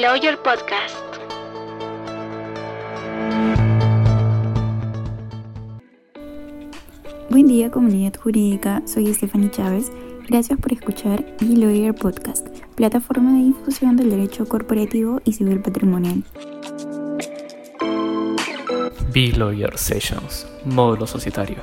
Lawyer Podcast. Buen día comunidad jurídica, soy Stephanie Chávez. Gracias por escuchar B-Lawyer Podcast, plataforma de difusión del derecho corporativo y civil patrimonial. B-Lawyer Sessions, módulo societario.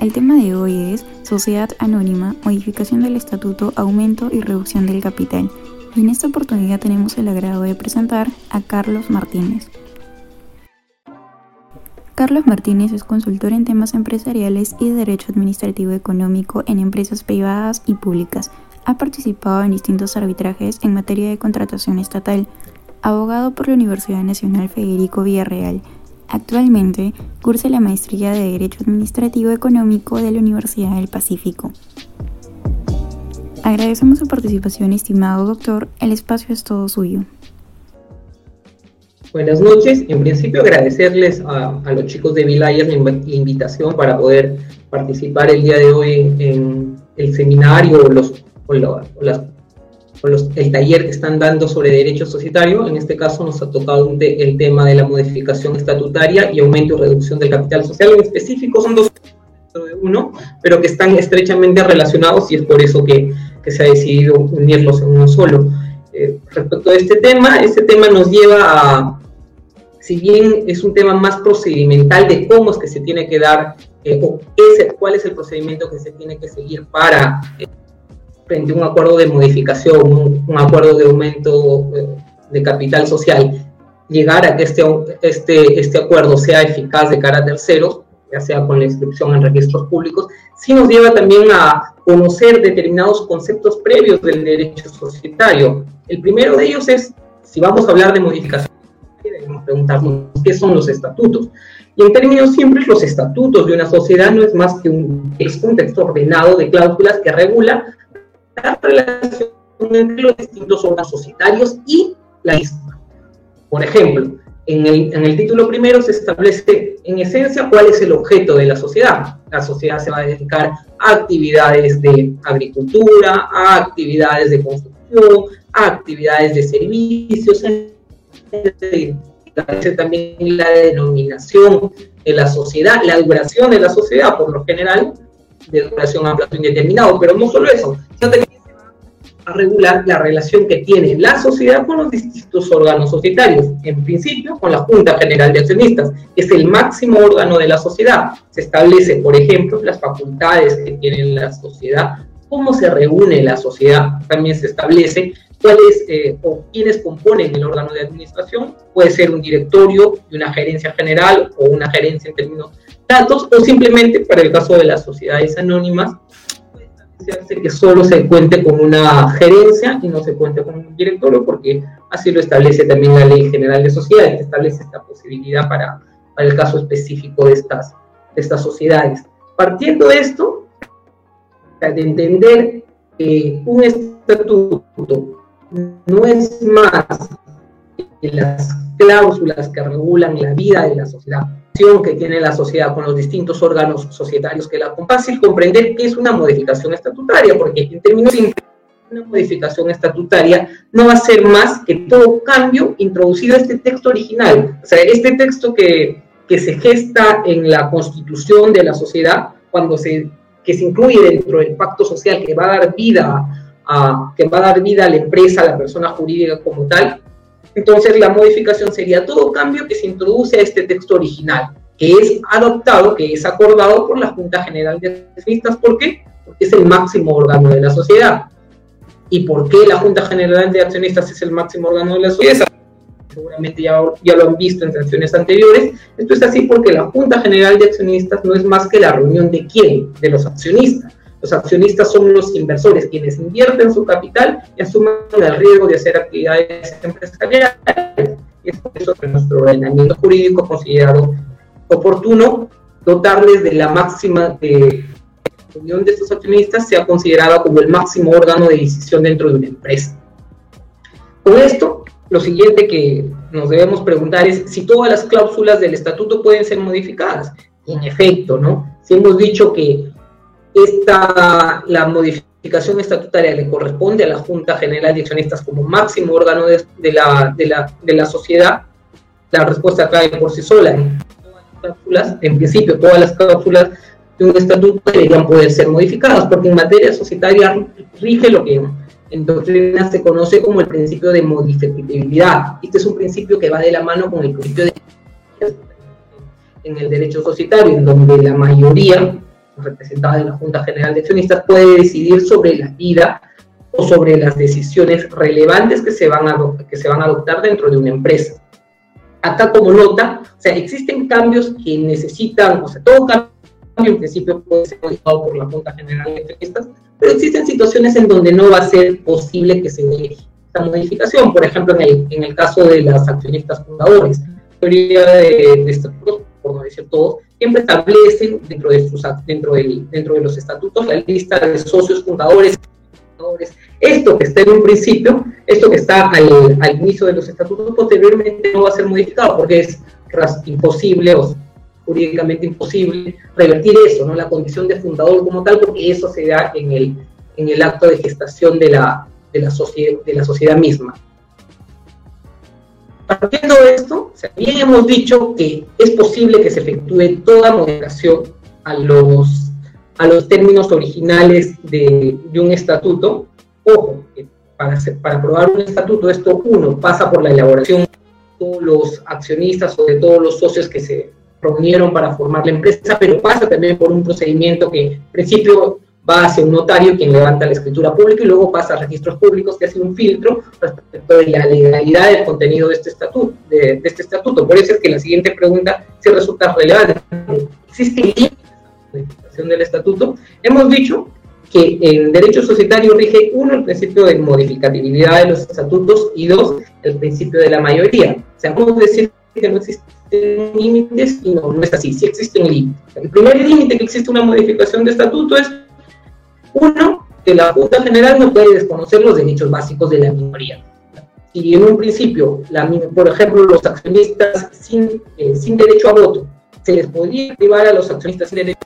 El tema de hoy es Sociedad Anónima, modificación del estatuto, aumento y reducción del capital. Y en esta oportunidad tenemos el agrado de presentar a Carlos Martínez. Carlos Martínez es consultor en temas empresariales y de derecho administrativo económico en empresas privadas y públicas. Ha participado en distintos arbitrajes en materia de contratación estatal. Abogado por la Universidad Nacional Federico Villarreal. Actualmente cursa la maestría de Derecho Administrativo Económico de la Universidad del Pacífico. Agradecemos su participación, estimado doctor. El espacio es todo suyo. Buenas noches. En principio, agradecerles a, los chicos de Vilayas la, invitación para poder participar el día de hoy en, el seminario o, los, el taller que están dando sobre derecho societario. En este caso, nos ha tocado el tema de la modificación estatutaria y aumento y reducción del capital social. En específico, son dos de uno, pero que están estrechamente relacionados y es por eso que que se ha decidido unirlos en uno solo. Eh, respecto a este tema, este tema nos lleva a, si bien es un tema más procedimental de cómo es que se tiene que dar, eh, o cuál es el procedimiento que se tiene que seguir para, eh, frente a un acuerdo de modificación, un, acuerdo de aumento de capital social, llegar a que este, este, este acuerdo sea eficaz de cara a terceros, ya sea con la inscripción en registros públicos, sí nos lleva también a conocer determinados conceptos previos del derecho societario. El primero de ellos es, si vamos a hablar de modificación, debemos preguntarnos qué son los estatutos. Y en términos simples, los estatutos de una sociedad no es más que un, texto ordenado de cláusulas que regula la relación entre los distintos órganos societarios y la misma. Por ejemplo, en el, título primero se establece en esencia cuál es el objeto de la sociedad. La sociedad se va a dedicar a actividades de agricultura, a actividades de construcción, a actividades de servicios, también la denominación de la sociedad, la duración de la sociedad, por lo general, de duración a plazo indeterminado, pero no solo eso, sino a regular la relación que tiene la sociedad con los distintos órganos societarios. En principio, con la Junta General de Accionistas, que es el máximo órgano de la sociedad. Se establece, por ejemplo, las facultades que tiene la sociedad, cómo se reúne la sociedad. También se establece cuáles eh, o quiénes componen el órgano de administración. Puede ser un directorio y una gerencia general o una gerencia en términos datos o simplemente, para el caso de las sociedades anónimas, que solo se cuente con una gerencia y no se cuente con un directorio, porque así lo establece también la Ley General de Sociedades, que establece esta posibilidad para, para el caso específico de estas, de estas sociedades. Partiendo de esto, de entender que un estatuto no es más que las cláusulas que regulan la vida de la sociedad, que tiene la sociedad con los distintos órganos societarios que la fácil comprender qué es una modificación estatutaria, porque en términos de una modificación estatutaria no va a ser más que todo cambio introducido a este texto original. O sea, este texto que, que se gesta en la constitución de la sociedad, cuando se, que se incluye dentro del pacto social que va a dar vida a, que va a dar vida a la empresa, a la persona jurídica como tal, entonces la modificación sería todo cambio que se introduce a este texto original, que es adoptado, que es acordado por la Junta General de Accionistas. ¿Por qué? Porque es el máximo órgano de la sociedad. ¿Y por qué la Junta General de Accionistas es el máximo órgano de la sociedad? Seguramente ya, ya lo han visto en sesiones anteriores. Esto es así porque la Junta General de Accionistas no es más que la reunión de quién? De los accionistas los accionistas son los inversores, quienes invierten su capital y asumen el riesgo de hacer actividades empresariales. Y es por eso que nuestro ordenamiento jurídico considerado oportuno dotarles de la máxima de unión de estos accionistas sea considerada como el máximo órgano de decisión dentro de una empresa. Con esto, lo siguiente que nos debemos preguntar es si todas las cláusulas del estatuto pueden ser modificadas. En efecto, ¿no? Si hemos dicho que esta, la modificación estatutaria le corresponde a la Junta General de Accionistas como máximo órgano de, la, de, la, de la sociedad, la respuesta cae por sí sola. En, cláusulas, en principio, todas las cláusulas de un estatuto deberían poder ser modificadas, porque en materia societaria rige lo que en doctrina se conoce como el principio de modificabilidad. Este es un principio que va de la mano con el principio de en el derecho societario, en donde la mayoría representada en la Junta General de Accionistas puede decidir sobre la vida o sobre las decisiones relevantes que se van a, que se van a adoptar dentro de una empresa. Acá como nota, o sea, existen cambios que necesitan, o sea, todo cambio en principio puede ser modificado por la Junta General de Accionistas, pero existen situaciones en donde no va a ser posible que se dé esta modificación. Por ejemplo, en el, en el caso de las accionistas fundadores, teoría de, de estatutos, por no decir todos, siempre establecen dentro de, sus, dentro, del, dentro de los estatutos la lista de socios fundadores, Esto que está en un principio, esto que está al, inicio de los estatutos, posteriormente no va a ser modificado porque es imposible o jurídicamente imposible revertir eso, ¿no? la condición de fundador como tal, porque eso se da en el, en el acto de gestación de la, de la, sociedad, de la sociedad misma. Partiendo de esto, bien hemos dicho que es posible que se efectúe toda modificación a los, a los términos originales de, de un estatuto. Ojo, para, para aprobar un estatuto, esto uno pasa por la elaboración de todos los accionistas o de todos los socios que se reunieron para formar la empresa, pero pasa también por un procedimiento que en principio va hacia un notario quien levanta la escritura pública y luego pasa a registros públicos que hace un filtro respecto de la legalidad del contenido de este estatuto. De, este estatuto. Por eso es que la siguiente pregunta se resulta relevante. ¿Existe modificación del estatuto? Hemos dicho que en derecho societario rige uno el principio de modificabilidad de los estatutos y dos el principio de la mayoría. O sea, podemos decir que no existe límites y no, no es así, sí existe un límite. El primer límite que existe una modificación de estatuto es, uno, que la Junta General no puede desconocer los derechos básicos de la minoría. Si en un principio, por ejemplo, los accionistas sin, eh, sin derecho a voto, se les podría privar a los accionistas sin derecho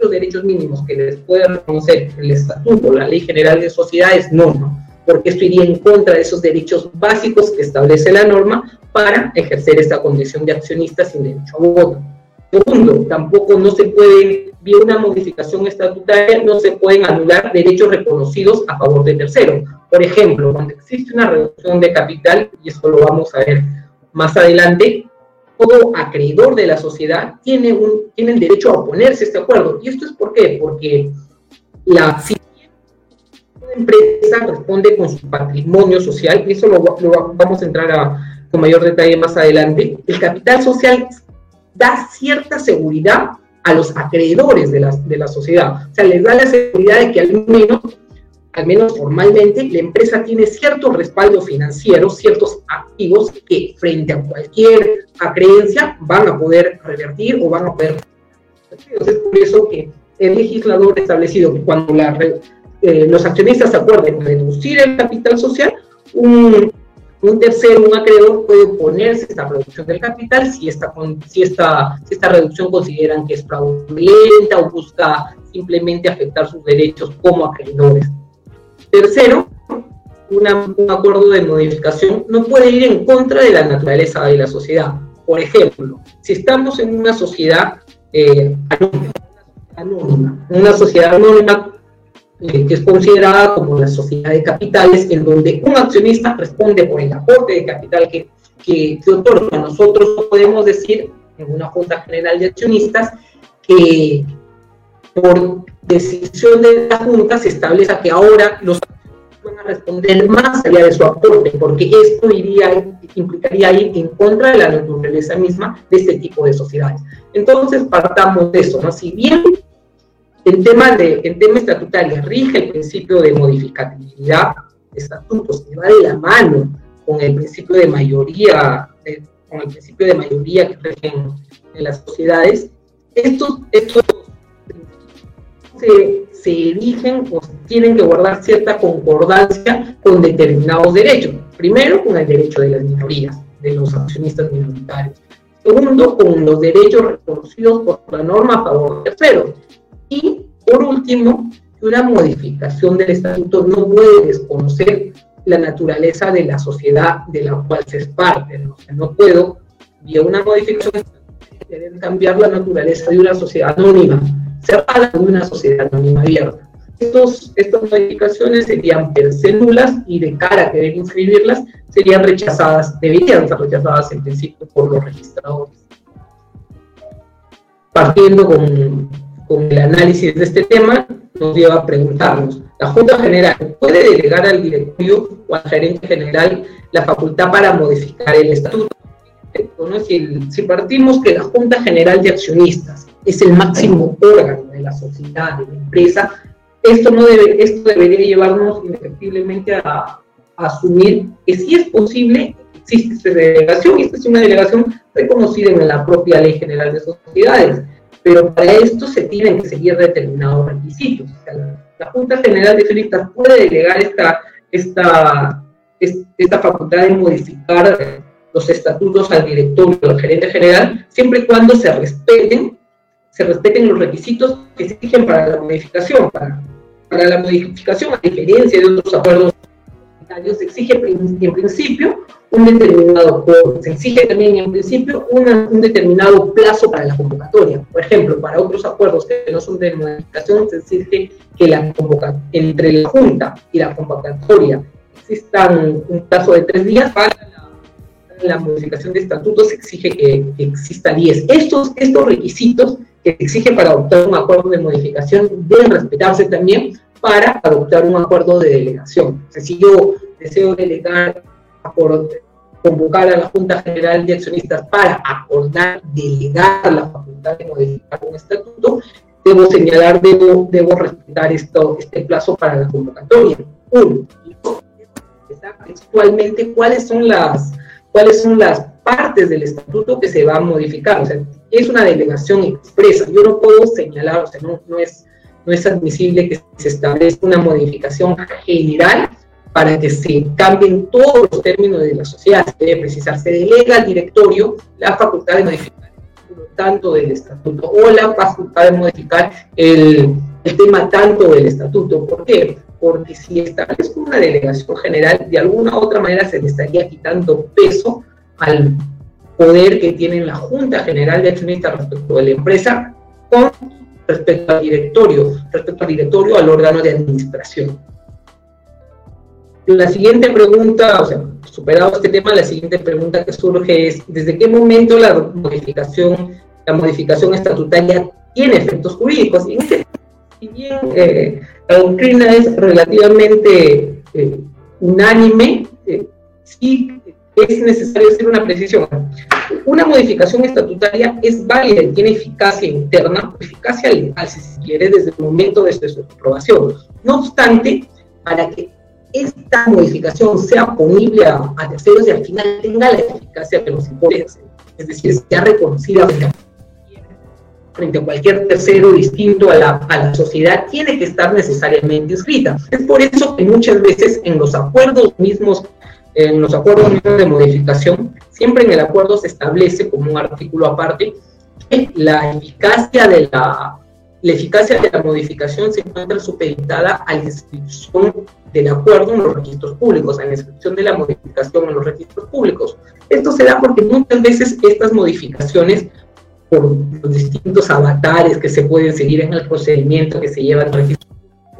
los derechos mínimos que les puede reconocer el estatuto, la ley general de sociedades, no, no, porque esto iría en contra de esos derechos básicos que establece la norma para ejercer esta condición de accionista sin derecho a voto. Segundo, tampoco no se puede, vía una modificación estatutaria, no se pueden anular derechos reconocidos a favor de terceros. Por ejemplo, cuando existe una reducción de capital, y esto lo vamos a ver más adelante, todo acreedor de la sociedad tiene, un, tiene el derecho a oponerse a este acuerdo. ¿Y esto es por qué? Porque la, empresa responde con su patrimonio social, y eso lo, lo vamos a entrar a, con mayor detalle más adelante, el capital social da cierta seguridad a los acreedores de la, de la sociedad. O sea, les da la seguridad de que al menos, al menos formalmente, la empresa tiene cierto respaldo financiero, ciertos activos que frente a cualquier acreencia van a poder revertir o van a poder... Es por eso que el legislador ha establecido que cuando eh, los accionistas acuerden reducir el capital social, un, un tercero, un acreedor, puede oponerse a esta reducción del capital si esta, si esta, si esta reducción consideran que es fraudulenta o busca simplemente afectar sus derechos como acreedores. Tercero, un acuerdo de modificación no puede ir en contra de la naturaleza de la sociedad. Por ejemplo, si estamos en una sociedad eh, anónima, una sociedad anónima eh, que es considerada como la sociedad de capitales, en donde un accionista responde por el aporte de capital que, que, que otorga. Nosotros podemos decir en una Junta General de Accionistas que por decisión de la Junta se establece que ahora los van a responder más allá de su aporte, porque esto iría, implicaría ir en contra de la naturaleza misma de este tipo de sociedades. Entonces, partamos de eso, ¿no? Si bien en tema, de, en tema estatutario rige el principio de modificabilidad de estatutos, que va de la mano con el principio de mayoría, con el principio de mayoría que rigen en las sociedades. Estos, estos se, se erigen o tienen que guardar cierta concordancia con determinados derechos. Primero, con el derecho de las minorías, de los accionistas minoritarios. Segundo, con los derechos reconocidos por la norma a favor de terceros y por último, una modificación del estatuto no puede desconocer la naturaleza de la sociedad de la cual se es parte. No, no puedo, vía una modificación, cambiar la naturaleza de una sociedad anónima, cerrada de una sociedad anónima abierta. Estos, estas modificaciones serían per se y de cara a querer inscribirlas serían rechazadas, deberían ser rechazadas en principio por los registradores. Partiendo con, con el análisis de este tema, nos lleva a preguntarnos, ¿la Junta General puede delegar al directorio o al gerente general la facultad para modificar el estatuto? Si, si partimos que la Junta General de Accionistas es el máximo órgano de la sociedad, de la empresa, esto, no debe, esto debería llevarnos indefectiblemente a, asumir que si es posible, existe esta delegación, y esta es una delegación reconocida en la propia Ley General de Sociedades, pero para esto se tienen que seguir determinados requisitos. la, Junta General de Accionistas puede delegar esta, esta, esta facultad de modificar los estatutos al directorio o al gerente general, siempre y cuando se respeten, se respeten los requisitos que exigen para la modificación. Para, para la modificación, a diferencia de otros acuerdos se exige en principio un determinado se exige también en principio un determinado plazo para la convocatoria. Por ejemplo, para otros acuerdos que no son de modificación, se exige que la entre la Junta y la convocatoria existan un plazo de tres días para la, modificación de estatutos se exige que, que exista 10. Estos, estos requisitos que exige para adoptar un acuerdo de modificación deben respetarse también para adoptar un acuerdo de delegación. si yo deseo delegar, convocar a la Junta General de Accionistas para acordar, delegar la facultad de modificar un estatuto, debo señalar, debo, debo respetar esto, este plazo para la convocatoria. Uno, textualmente cuáles son las cuáles son las partes del estatuto que se va a modificar. O sea, es una delegación expresa. Yo no puedo señalar, o sea, no, no, es, no es admisible que se establezca una modificación general para que se cambien todos los términos de la sociedad. Se debe precisar, se delega al directorio la facultad de modificar tanto del estatuto o la facultad de modificar el, el tema tanto del estatuto. ¿Por qué? Porque si establezco una delegación general, de alguna u otra manera se le estaría quitando peso al poder que tiene la Junta General de Accionistas respecto de la empresa con respecto al directorio, respecto al directorio al órgano de administración. La siguiente pregunta, o sea, superado este tema, la siguiente pregunta que surge es, ¿desde qué momento la modificación, la modificación estatutaria tiene efectos jurídicos? Y este, si bien eh, la doctrina es relativamente eh, unánime, eh, sí es necesario hacer una precisión. Una modificación estatutaria es válida y tiene eficacia interna, eficacia legal, si se quiere, desde el momento de su aprobación. No obstante, para que esta modificación sea ponible a, terceros y al final tenga la eficacia que nos impone, es decir, sea reconocida frente a cualquier tercero distinto a la, a la sociedad, tiene que estar necesariamente inscrita. Es por eso que muchas veces en los acuerdos mismos en los acuerdos de modificación, siempre en el acuerdo se establece como un artículo aparte que la eficacia de la, la eficacia de la modificación se encuentra supeditada a la inscripción del acuerdo en los registros públicos, a la inscripción de la modificación en los registros públicos. Esto se da porque muchas veces estas modificaciones, por los distintos avatares que se pueden seguir en el procedimiento que se lleva al registro,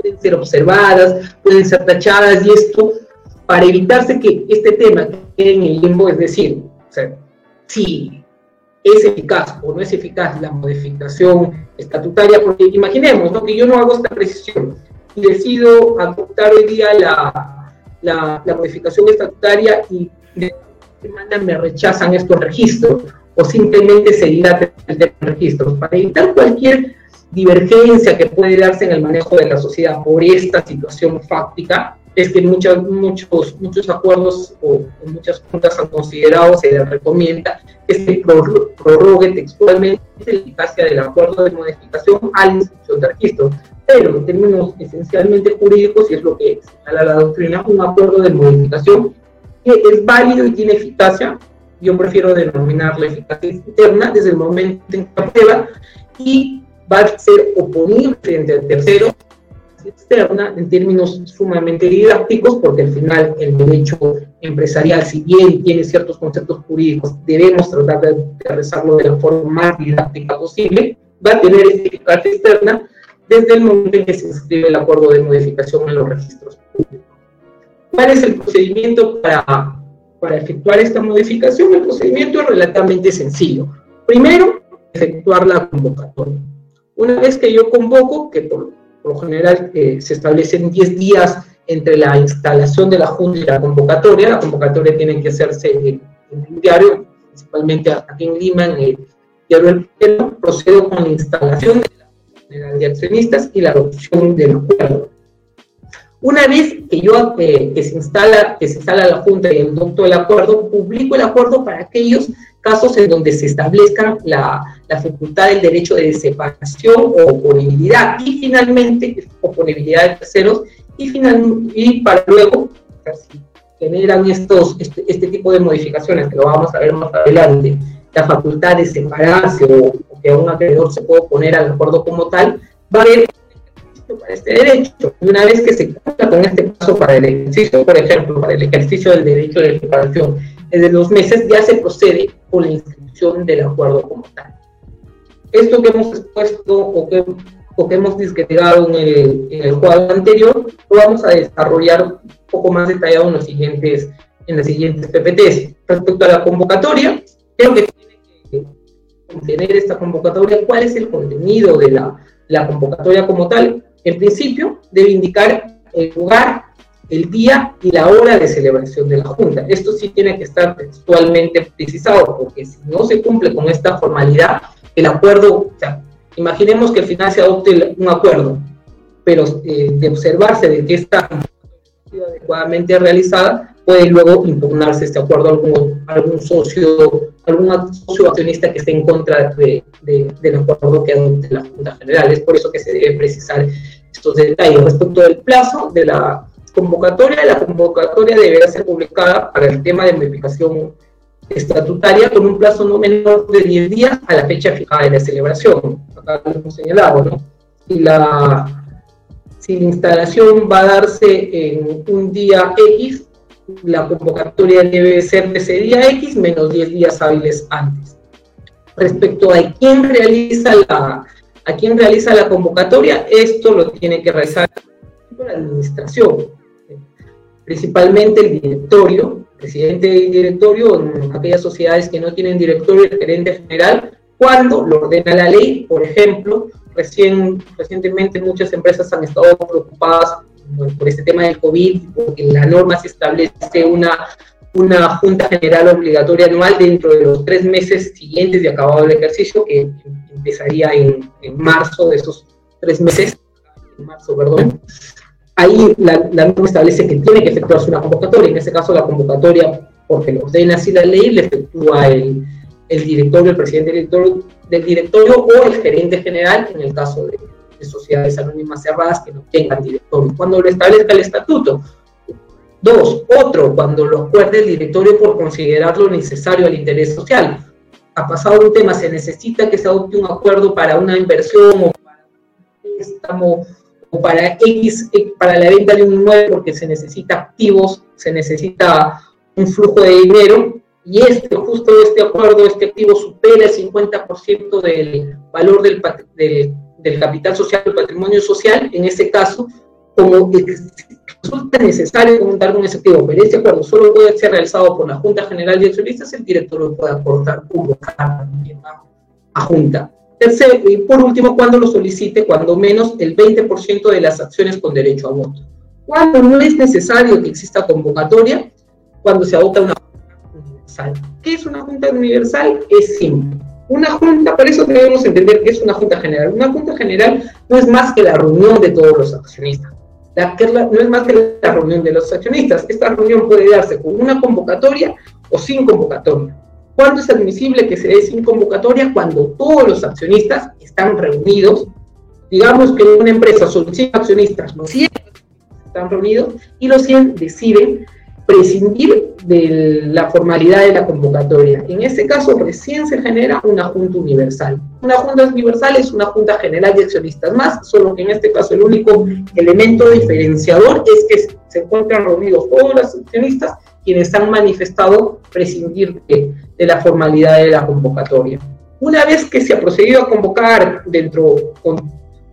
pueden ser observadas, pueden ser tachadas y esto para evitarse que este tema quede en el limbo, es decir, si es eficaz o no es eficaz la modificación estatutaria, porque imaginemos que yo no hago esta precisión decido adoptar hoy día la, la, modificación estatutaria y semana me rechazan estos registros o simplemente se dilata el registros. Para evitar cualquier divergencia que puede darse en el manejo de la sociedad por esta situación fáctica, es que muchos, muchos, muchos acuerdos o muchas juntas han considerado, se les recomienda que se prorrogue textualmente la eficacia del acuerdo de modificación a la inscripción de registro. Pero en términos esencialmente jurídicos, y es lo que señala la doctrina, un acuerdo de modificación que es válido y tiene eficacia, yo prefiero denominarla eficacia interna desde el momento en que aprueba y va a ser oponible frente al tercero externa en términos sumamente didácticos, porque al final el derecho empresarial, si bien tiene ciertos conceptos jurídicos, debemos tratar de aterrizarlo de la forma más didáctica posible, va a tener eficacia externa desde el momento en que se inscribe el acuerdo de modificación en los registros públicos. ¿Cuál es el procedimiento para, para efectuar esta modificación? El procedimiento es relativamente sencillo. Primero, efectuar la convocatoria. Una vez que yo convoco, que por, lo general eh, se establecen 10 días entre la instalación de la Junta y la convocatoria, la convocatoria tiene que hacerse en, un diario, principalmente aquí en Lima, en el diario El Pleno, procedo con la instalación de la General de Accionistas y la adopción del acuerdo. Una vez que yo eh, que se instala que se instala la junta y el acuerdo, publico el acuerdo para aquellos casos en donde se establezca la, la facultad del derecho de separación o oponibilidad y finalmente oponibilidad de terceros y, final, y para luego si generan estos, este, este, tipo de modificaciones que lo vamos a ver más adelante, la facultad de separarse o, que un acreedor se pueda oponer al acuerdo como tal, va a haber para este derecho. Y una vez que se cumpla con este paso para el ejercicio, por ejemplo, para el ejercicio del derecho de separación, desde dos meses ya se procede con la inscripción del acuerdo como tal. Esto que hemos expuesto o que, o que hemos discretado en el, en el cuadro anterior, lo vamos a desarrollar un poco más detallado en los siguientes, en las siguientes PPTs. Respecto a la convocatoria, creo que tiene que contener esta convocatoria, cuál es el contenido de la, la convocatoria como tal. En principio, debe indicar el lugar, el día y la hora de celebración de la Junta. Esto sí tiene que estar textualmente precisado, porque si no se cumple con esta formalidad, el acuerdo, o sea, imaginemos que al final se adopte un acuerdo, pero eh, de observarse de que está adecuadamente realizada, puede luego impugnarse este acuerdo a algún, algún socio, algún socio accionista que esté en contra de, del acuerdo que adopte la Junta General. Es por eso que se debe precisar estos detalles. Respecto del plazo de la convocatoria, la convocatoria deberá ser publicada para el tema de modificación estatutaria con un plazo no menor de 10 días a la fecha fijada de la celebración. Acá lo hemos señalado, ¿no? Si la, si la instalación va a darse en un día X, la convocatoria debe ser de ese día X menos 10 días hábiles antes. Respecto a quién realiza la, a quién realiza la convocatoria, esto lo tiene que realizar la administración principalmente el directorio, presidente del directorio, en aquellas sociedades que no tienen directorio, el gerente general, cuando lo ordena la ley, por ejemplo, recién, recientemente muchas empresas han estado preocupadas por este tema del COVID, porque en la norma se establece una, una junta general obligatoria anual dentro de los tres meses siguientes de acabado el ejercicio, que empezaría en, en marzo de esos tres meses, en marzo, perdón. Ahí la, norma establece que tiene que efectuarse una convocatoria, en este caso la convocatoria, porque lo ordena así la ley, le efectúa el, el directorio, el presidente del directorio, del directorio o el gerente general, en el caso de, sociedades anónimas cerradas que no tengan directorio, cuando lo establezca el estatuto. Dos, otro, cuando lo acuerde el directorio por considerarlo necesario al interés social. Ha pasado un tema, se necesita que se adopte un acuerdo para una inversión o para préstamo o para X, eh, para la venta de un inmueble porque se necesita activos, se necesita un flujo de dinero y este, justo este acuerdo, este activo supera el 50% del valor del, del, capital social, del patrimonio social, en ese caso, como resulta necesario contar con ese activo, pero este acuerdo solo puede ser realizado por la Junta General de Accionistas, el director lo puede aportar, convocar a Junta. Tercero, y por último, cuando lo solicite, cuando menos el 20% de las acciones con derecho a voto. Cuando no es necesario que exista convocatoria, cuando se adopta una junta universal. ¿Qué es una junta universal? Es simple. Una junta, por eso debemos entender que es una junta general. Una junta general no es más que la reunión de todos los accionistas. La, no es más que la reunión de los accionistas. Esta reunión puede darse con una convocatoria o sin convocatoria. ¿Cuándo es admisible que se dé sin convocatoria? Cuando todos los accionistas están reunidos. Digamos que una empresa son 100 accionistas, los 100 están reunidos y los 100 deciden prescindir de la formalidad de la convocatoria. En este caso, recién se genera una junta universal. Una junta universal es una junta general de accionistas más, solo que en este caso el único elemento diferenciador es que se encuentran reunidos todos los accionistas quienes han manifestado prescindir de, la formalidad de la convocatoria. Una vez que se ha procedido a convocar dentro,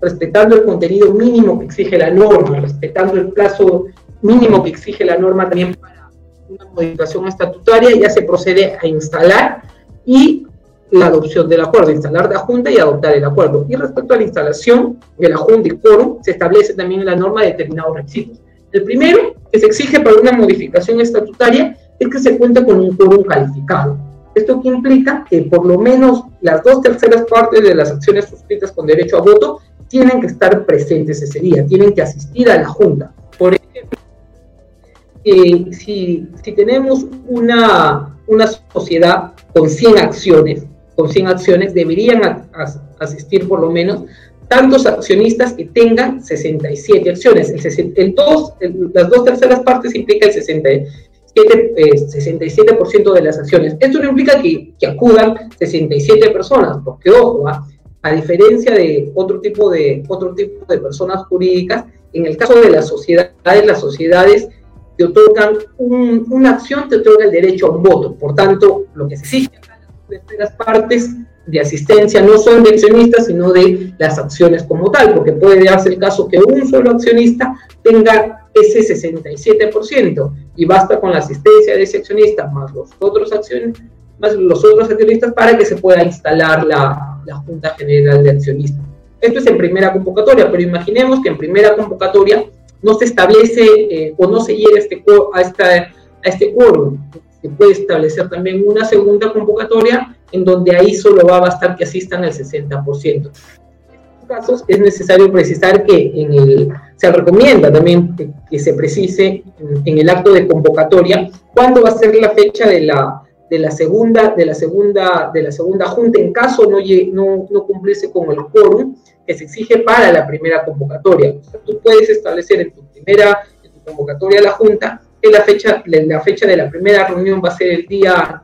respetando el contenido mínimo que exige la norma, respetando el plazo mínimo que exige la norma también para una modificación estatutaria, ya se procede a instalar y la adopción del acuerdo, instalar la Junta y adoptar el acuerdo. Y respecto a la instalación de la Junta y quórum, se establece también en la norma determinados requisitos. El primero, que se exige para una modificación estatutaria, es que se cuente con un quórum calificado. Esto que implica que por lo menos las dos terceras partes de las acciones suscritas con derecho a voto tienen que estar presentes ese día, tienen que asistir a la Junta. Por ejemplo, si, si, tenemos una, una sociedad con 100 acciones, con 100 acciones, deberían asistir por lo menos tantos accionistas que tengan 67 acciones. El, dos, las dos terceras partes implica el 67, 67% eh, de las acciones. Esto no implica que, que acudan 67 personas, porque ojo, ¿ah? a diferencia de otro tipo de, otro tipo de personas jurídicas, en el caso de las sociedades, las sociedades te otorgan una acción, te otorga el derecho a un voto. Por tanto, lo que se exige de las partes de asistencia no son de accionistas, sino de las acciones como tal, porque puede darse el caso que un solo accionista tenga ese 67% y basta con la asistencia de ese accionista más los otros acciones, más los otros accionistas para que se pueda instalar la, la Junta General de Accionistas. Esto es en primera convocatoria, pero imaginemos que en primera convocatoria no se establece eh, o no se llega a este, a, esta, a este quórum. Se puede establecer también una segunda convocatoria en donde ahí solo va a bastar que asistan el 60%. En casos es necesario precisar que en el, se recomienda también que, se precise en, el acto de convocatoria cuándo va a ser la fecha de la, de la segunda de la segunda de la segunda junta en caso no, no, no cumplirse con el quórum que se exige para la primera convocatoria. tú puedes establecer en tu primera convocatoria a la junta que la fecha la fecha de la primera reunión va a ser el día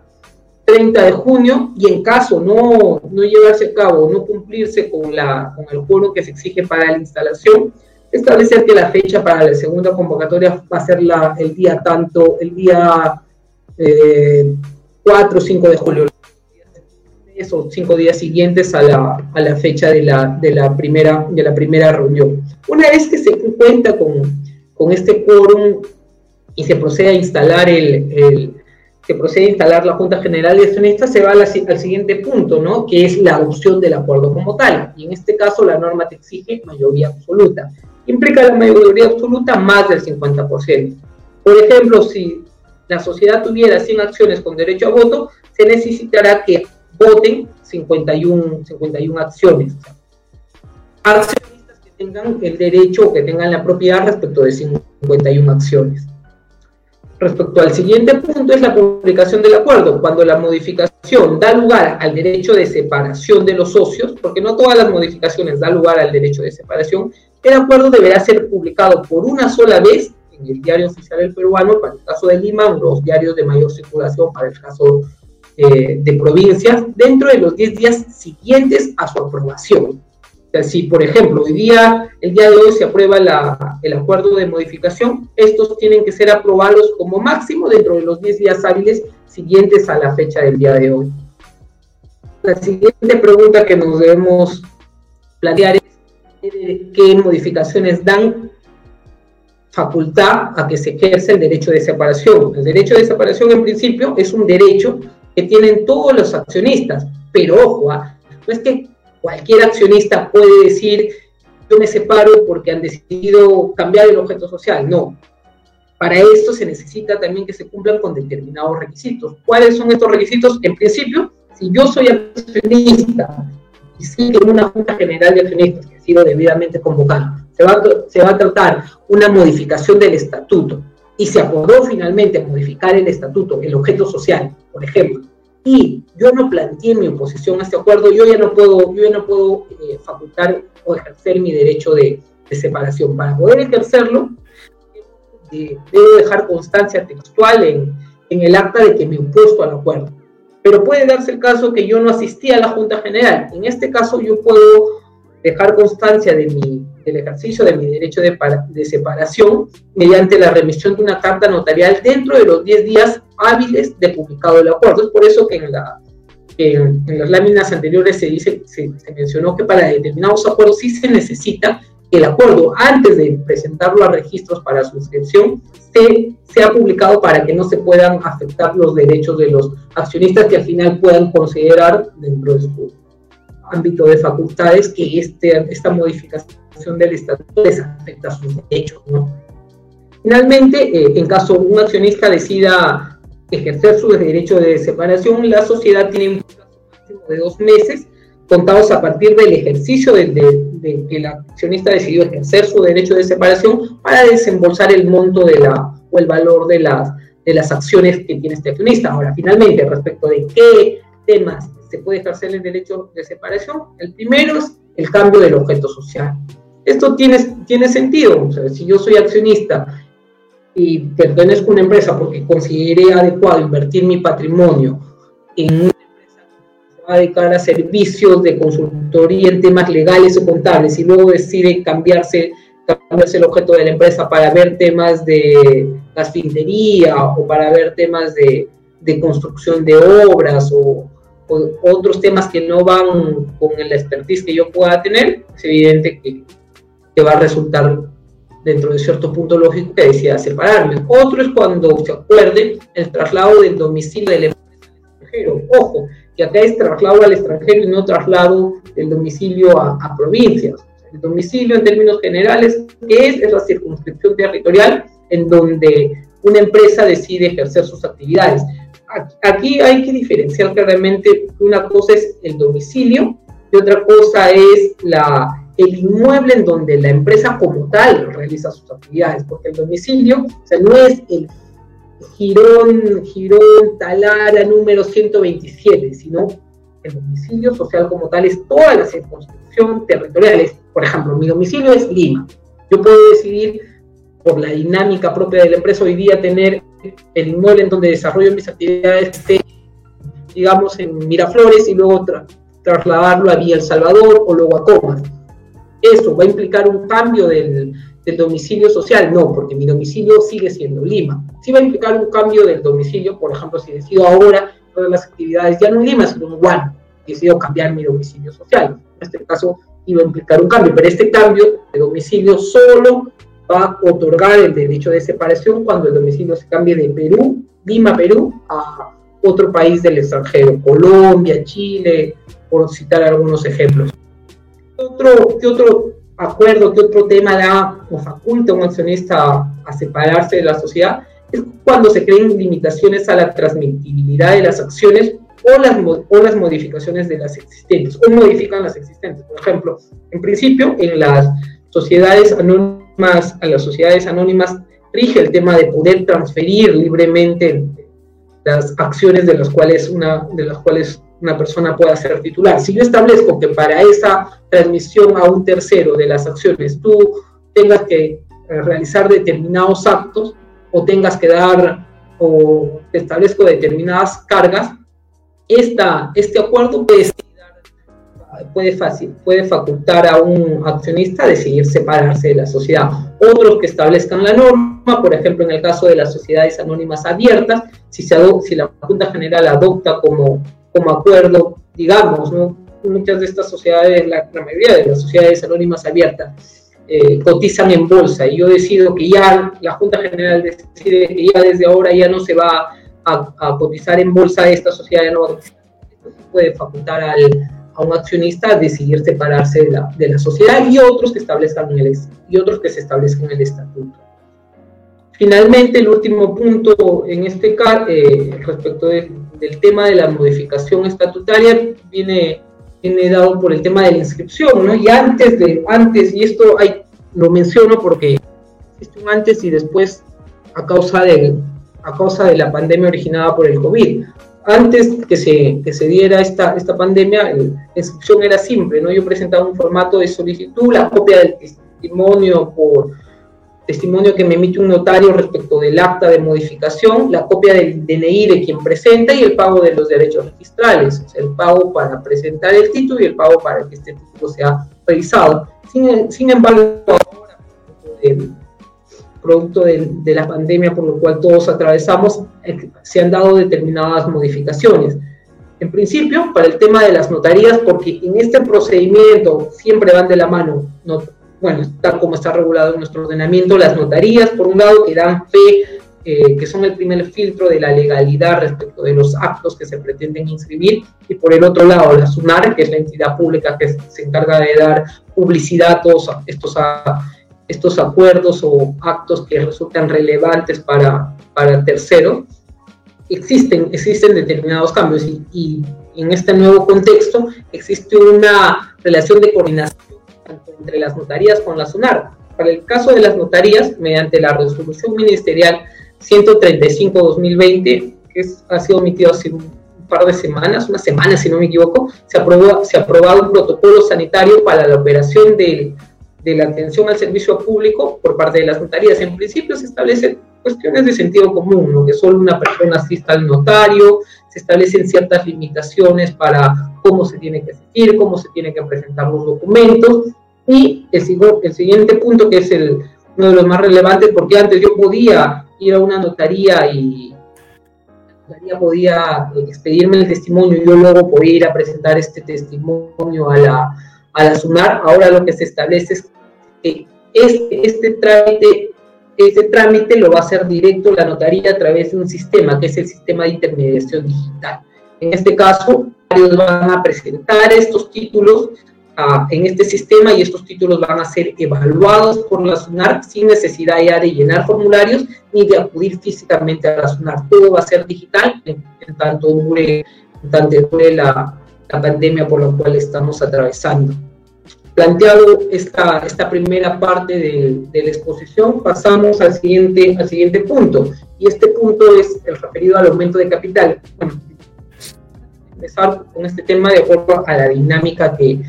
30 de junio y en caso no, no llevarse a cabo, no cumplirse con, la, con el quórum que se exige para la instalación, establecer que la fecha para la segunda convocatoria va a ser la, el día tanto, el día eh, 4 o 5 de julio, o cinco días siguientes a la, a la fecha de la, de, la primera, de la primera reunión. Una vez que se cuenta con, con este quórum y se procede a instalar el, el que procede a instalar la Junta General de Accionistas, se va al siguiente punto, ¿no? que es la adopción del acuerdo como tal. Y en este caso la norma te exige mayoría absoluta. Implica la mayoría absoluta más del 50%. Por ejemplo, si la sociedad tuviera 100 acciones con derecho a voto, se necesitará que voten 51, 51 acciones. Accionistas que tengan el derecho o que tengan la propiedad respecto de 51 acciones. Respecto al siguiente punto es la publicación del acuerdo. Cuando la modificación da lugar al derecho de separación de los socios, porque no todas las modificaciones dan lugar al derecho de separación, el acuerdo deberá ser publicado por una sola vez en el diario oficial del peruano, para el caso de Lima, los diarios de mayor circulación para el caso eh, de provincias, dentro de los 10 días siguientes a su aprobación si, por ejemplo, hoy día, el día de hoy se aprueba el acuerdo de modificación, estos tienen que ser aprobados como máximo dentro de los 10 días hábiles siguientes a la fecha del día de hoy. La siguiente pregunta que nos debemos plantear es qué modificaciones dan facultad a que se ejerce el derecho de separación. El derecho de separación, en principio, es un derecho que tienen todos los accionistas, pero ojo, ¿ah? no es que cualquier accionista puede decir, yo me separo porque han decidido cambiar el objeto social. No. Para esto se necesita también que se cumplan con determinados requisitos. ¿Cuáles son estos requisitos? En principio, si yo soy accionista y sigo en una Junta General de Accionistas que ha sido debidamente convocada, se va a tratar una modificación del estatuto y se acordó finalmente modificar el estatuto, el objeto social, por ejemplo, y yo no planteé mi oposición a este acuerdo, yo ya no puedo, yo ya no puedo eh, facultar o ejercer mi derecho de, separación. Para poder ejercerlo, eh, debo dejar constancia textual en, en, el acta de que me opuesto al acuerdo. Pero puede darse el caso que yo no asistí a la Junta General. En este caso yo puedo dejar constancia de mi, del ejercicio de mi derecho de, de separación mediante la remisión de una carta notarial dentro de los 10 días hábiles de publicado el acuerdo. Es por eso que en, la, en, las láminas anteriores se, dice, se, se, mencionó que para determinados acuerdos sí se necesita el acuerdo antes de presentarlo a registros para su inscripción se, se, ha publicado para que no se puedan afectar los derechos de los accionistas que al final puedan considerar dentro de su ámbito de facultades que este, esta modificación del estatuto les afecta a sus derechos. ¿no? Finalmente, eh, en caso un accionista decida ejercer su derecho de separación, la sociedad tiene un plazo máximo de dos meses contados a partir del ejercicio de, de, que el accionista decidió ejercer su derecho de separación para desembolsar el monto de la, o el valor de las, de las acciones que tiene este accionista. Ahora, finalmente, respecto de qué temas se puede ejercer el derecho de separación, el primero es el cambio del objeto social. Esto tiene, tiene sentido, o si yo soy accionista y pertenezco a una empresa porque consideré adecuado invertir mi patrimonio en a dedicar a servicios de consultoría en temas legales o contables y luego decide cambiarse, cambiarse el objeto de la empresa para ver temas de gasfintería o para ver temas de, de construcción de obras o, o, otros temas que no van con el expertise que yo pueda tener, es evidente que, que va a resultar dentro de cierto punto lógico que decida separarme. Otro es cuando se acuerde el traslado del domicilio de la empresa al extranjero. Ojo, que acá es traslado al extranjero y no traslado del domicilio a, provincias. El domicilio en términos generales, ¿qué es? Es la circunscripción territorial en donde una empresa decide ejercer sus actividades. Aquí hay que diferenciar claramente, una cosa es el domicilio y otra cosa es la, el inmueble en donde la empresa como tal realiza sus actividades, porque el domicilio o sea, no es el Girón, Girón, Talara, número 127, sino el domicilio social como tal es toda la circunscripción territorial. Por ejemplo, mi domicilio es Lima. Yo puedo decidir, por la dinámica propia de la empresa, hoy día tener el inmueble en donde desarrollo mis actividades, digamos, en Miraflores y luego trasladarlo a Villa El Salvador o luego a Comas. Eso va a implicar un cambio del, domicilio social, no, porque mi domicilio sigue siendo Lima. Sí va a implicar un cambio del domicilio, por ejemplo, si decido ahora todas las actividades ya no en Lima, sino en Guam, decido cambiar mi domicilio social. En este caso iba a implicar un cambio, pero este cambio de domicilio solo va a otorgar el derecho de separación cuando el domicilio se cambie de Perú, Lima, Perú, a otro país del extranjero, Colombia, Chile, por citar algunos ejemplos. Otro, qué otro acuerdo que otro tema da o faculta a un accionista a, separarse de la sociedad es cuando se creen limitaciones a la transmitibilidad de las acciones o las, o las modificaciones de las existentes, o modifican las existentes. Por ejemplo, en principio, en las sociedades anónimas, a las sociedades anónimas rige el tema de poder transferir libremente las acciones de las cuales una, de las cuales una persona pueda ser titular. Si yo establezco que para esa transmisión a un tercero de las acciones tú tengas que eh, realizar determinados actos o tengas que dar o establezco determinadas cargas, esta, este acuerdo puede, puede, fácil, puede facultar a un accionista decidir separarse de la sociedad. Otros que establezcan la norma, por ejemplo, en el caso de las sociedades anónimas abiertas, si, se si la Junta General adopta como como acuerdo, digamos, ¿no? Muchas de estas sociedades, la, mayoría de las sociedades anónimas abiertas, eh, cotizan en bolsa y yo decido que ya la Junta General decide que ya desde ahora ya no se va a, cotizar en bolsa esta sociedad anónima, puede facultar a un accionista decidir separarse de la, sociedad y otros que establezcan el, y otros que se establezcan el estatuto. Finalmente, el último punto en este caso, eh, respecto de, del tema de la modificación estatutaria viene, viene dado por el tema de la inscripción, ¿no? Y antes de, antes, y esto hay, lo menciono porque existe un antes y después a causa de, a causa de la pandemia originada por el COVID. Antes que se, que se diera esta, esta pandemia, la inscripción era simple, ¿no? Yo presentaba un formato de solicitud, la copia del testimonio por testimonio que me emite un notario respecto del acta de modificación, la copia del DNI de quien presenta y el pago de los derechos registrales, o sea, el pago para presentar el título y el pago para que este título sea revisado. Sin, sin embargo, ahora, producto de, de, la pandemia por lo cual todos atravesamos, eh, se han dado determinadas modificaciones. En principio, para el tema de las notarías, porque en este procedimiento siempre van de la mano, no, bueno, tal como está regulado en nuestro ordenamiento, las notarías, por un lado, que dan fe, eh, que son el primer filtro de la legalidad respecto de los actos que se pretenden inscribir, y por el otro lado, la SUNAR, que es la entidad pública que se encarga de dar publicidad a todos estos a, estos acuerdos o actos que resultan relevantes para, para terceros, existen, existen determinados cambios y, y, en este nuevo contexto existe una relación de coordinación entre las notarías con la SUNAR. Para el caso de las notarías, mediante la resolución ministerial 135-2020, que es, ha sido emitido hace un par de semanas, una semana si no me equivoco, se, aprobó, se aprobado un protocolo sanitario para la operación del de la atención al servicio público por parte de las notarías. En principio se establecen cuestiones de sentido común, ¿no? que solo una persona asista al notario, se establecen ciertas limitaciones para cómo se tiene que asistir, cómo se tienen que presentar los documentos. Y el, el siguiente punto, que es el, uno de los más relevantes, porque antes yo podía ir a una notaría y notaría podía expedirme el testimonio y yo luego podía ir a presentar este testimonio a la, a la SUNAR, ahora lo que se establece es que este, este trámite este trámite lo va a hacer directo la notaría a través de un sistema, que es el sistema de intermediación digital. En este caso, ellos van a presentar estos títulos en este sistema y estos títulos van a ser evaluados por la SUNAR sin necesidad ya de llenar formularios ni de acudir físicamente a la SUNAR. Todo va a ser digital en, en tanto dure, en tanto dure la, la pandemia por la cual estamos atravesando. Planteado esta, esta primera parte de, de, la exposición, pasamos al siguiente, al siguiente punto, y este punto es el referido al aumento de capital. Bueno, empezar con este tema de acuerdo a la dinámica que,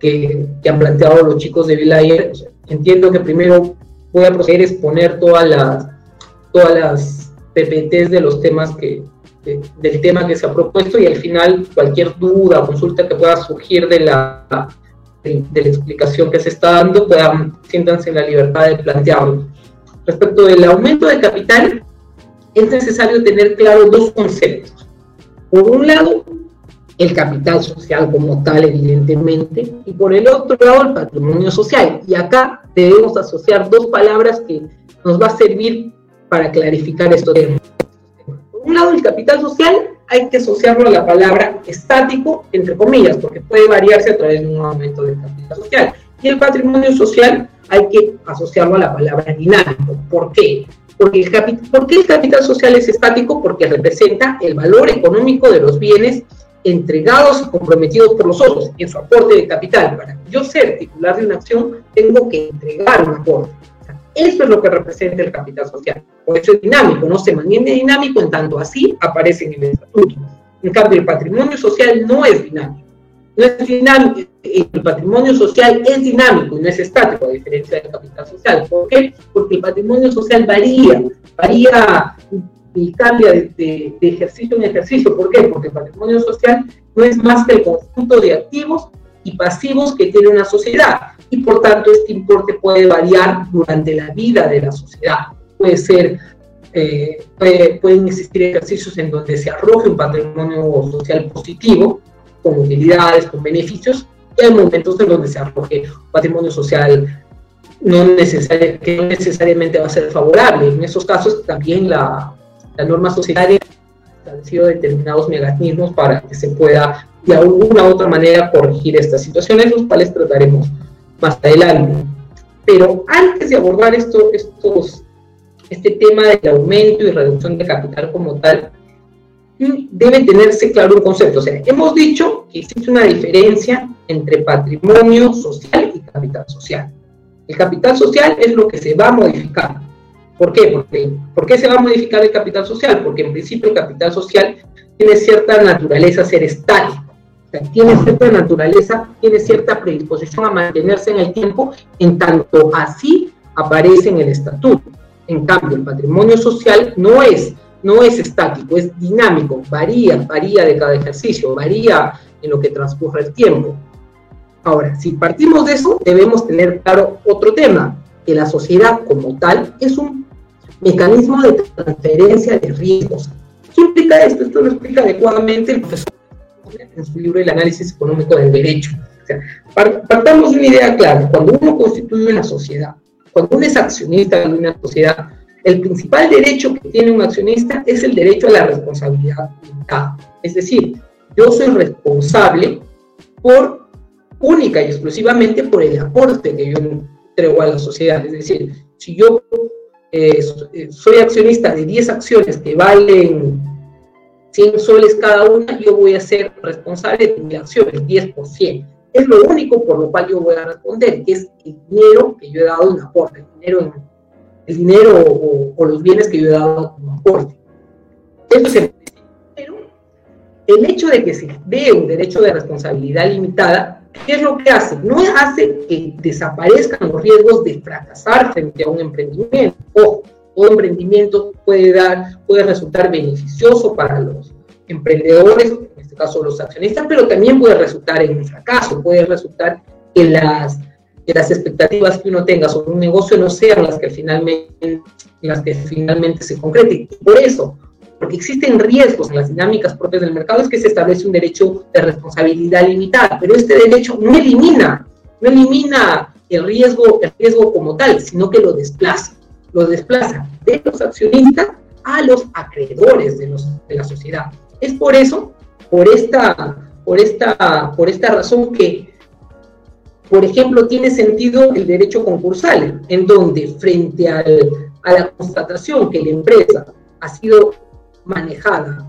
que, que han planteado los chicos de Vilayer. Entiendo que primero voy a proceder a exponer todas las, todas las PPTs de los temas que, de, del tema que se ha propuesto y al final cualquier duda o consulta que pueda surgir de la, de, de, la explicación que se está dando, puedan, siéntanse en la libertad de plantearlo. Respecto del aumento de capital, es necesario tener claro dos conceptos. Por un lado, el capital social como tal, evidentemente, y por el otro lado, el patrimonio social. Y acá debemos asociar dos palabras que nos va a servir para clarificar estos temas un lado, el capital social hay que asociarlo a la palabra estático, entre comillas, porque puede variarse a través de un aumento del capital social. Y el patrimonio social hay que asociarlo a la palabra dinámico. ¿Por qué? Porque el, ¿Por qué el capital social es estático? Porque representa el valor económico de los bienes entregados y comprometidos por los otros en su aporte de capital. Para yo ser titular de una acción, tengo que entregar un aporte. Eso es lo que representa el capital social. Por eso es dinámico, no se mantiene dinámico en tanto así aparece en el estatuto. En cambio, el patrimonio social no es dinámico. No es dinámico. El patrimonio social es dinámico y no es estático, a diferencia del capital social. ¿Por qué? Porque el patrimonio social varía, varía y cambia de, de, de ejercicio en ejercicio. ¿Por qué? Porque el patrimonio social no es más que el conjunto de activos y pasivos que tiene una sociedad y por tanto este importe puede variar durante la vida de la sociedad. Puede ser, eh, puede, pueden existir ejercicios en donde se arroje un patrimonio social positivo, con utilidades, con beneficios, y hay momentos en donde se arroje un patrimonio social no necesari que no necesariamente va a ser favorable. En esos casos también la, la norma societaria establecido determinados mecanismos para que se pueda de alguna u otra manera corregir estas situaciones, los cuales trataremos más adelante. Pero antes de abordar esto, estos, este tema del aumento y reducción de capital como tal, debe tenerse claro un concepto. O sea, hemos dicho que existe una diferencia entre patrimonio social y capital social. El capital social es lo que se va a modificar. ¿Por qué? Porque, ¿Por qué se va a modificar el capital social? Porque en principio el capital social tiene cierta naturaleza ser estático tiene cierta naturaleza, tiene cierta predisposición a mantenerse en el tiempo, en tanto así aparece en el estatuto. En cambio, el patrimonio social no es, no es estático, es dinámico, varía, varía de cada ejercicio, varía en lo que transcurre el tiempo. Ahora, si partimos de eso, debemos tener claro otro tema, que la sociedad como tal es un mecanismo de transferencia de riesgos. ¿Qué implica esto? Esto lo explica adecuadamente el profesor en su libro El análisis económico del derecho. Partamos de una idea clara, cuando uno constituye una sociedad, cuando uno es accionista de una sociedad, el principal derecho que tiene un accionista es el derecho a la responsabilidad limitada. Es decir, yo soy responsable por única y exclusivamente por el aporte que yo entrego a la sociedad. Es decir, si yo eh, soy accionista de 10 acciones que valen 100 soles cada una, yo voy a ser responsable de mi acción, el 10%. Es lo único por lo cual yo voy a responder, que es el dinero que yo he dado en aporte, el dinero, el dinero o, los bienes que yo he dado como aporte. Eso es el Pero el hecho de que se dé un derecho de responsabilidad limitada, ¿qué es lo que hace? No hace que desaparezcan los riesgos de fracasar frente a un emprendimiento. Ojo, todo emprendimiento puede dar, puede resultar beneficioso para los emprendedores, en este caso los accionistas, pero también puede resultar en un fracaso, puede resultar que las, las expectativas que uno tenga sobre un negocio no sean las que finalmente, las que finalmente se concreten. Por eso, porque existen riesgos en las dinámicas propias del mercado, es que se establece un derecho de responsabilidad limitada, pero este derecho no elimina, no elimina el riesgo, el riesgo como tal, sino que lo desplaza lo desplaza de los accionistas a los acreedores de, los, de la sociedad. Es por eso, por esta, por, esta, por esta razón que, por ejemplo, tiene sentido el derecho concursal, en donde frente a la constatación que la empresa ha sido manejada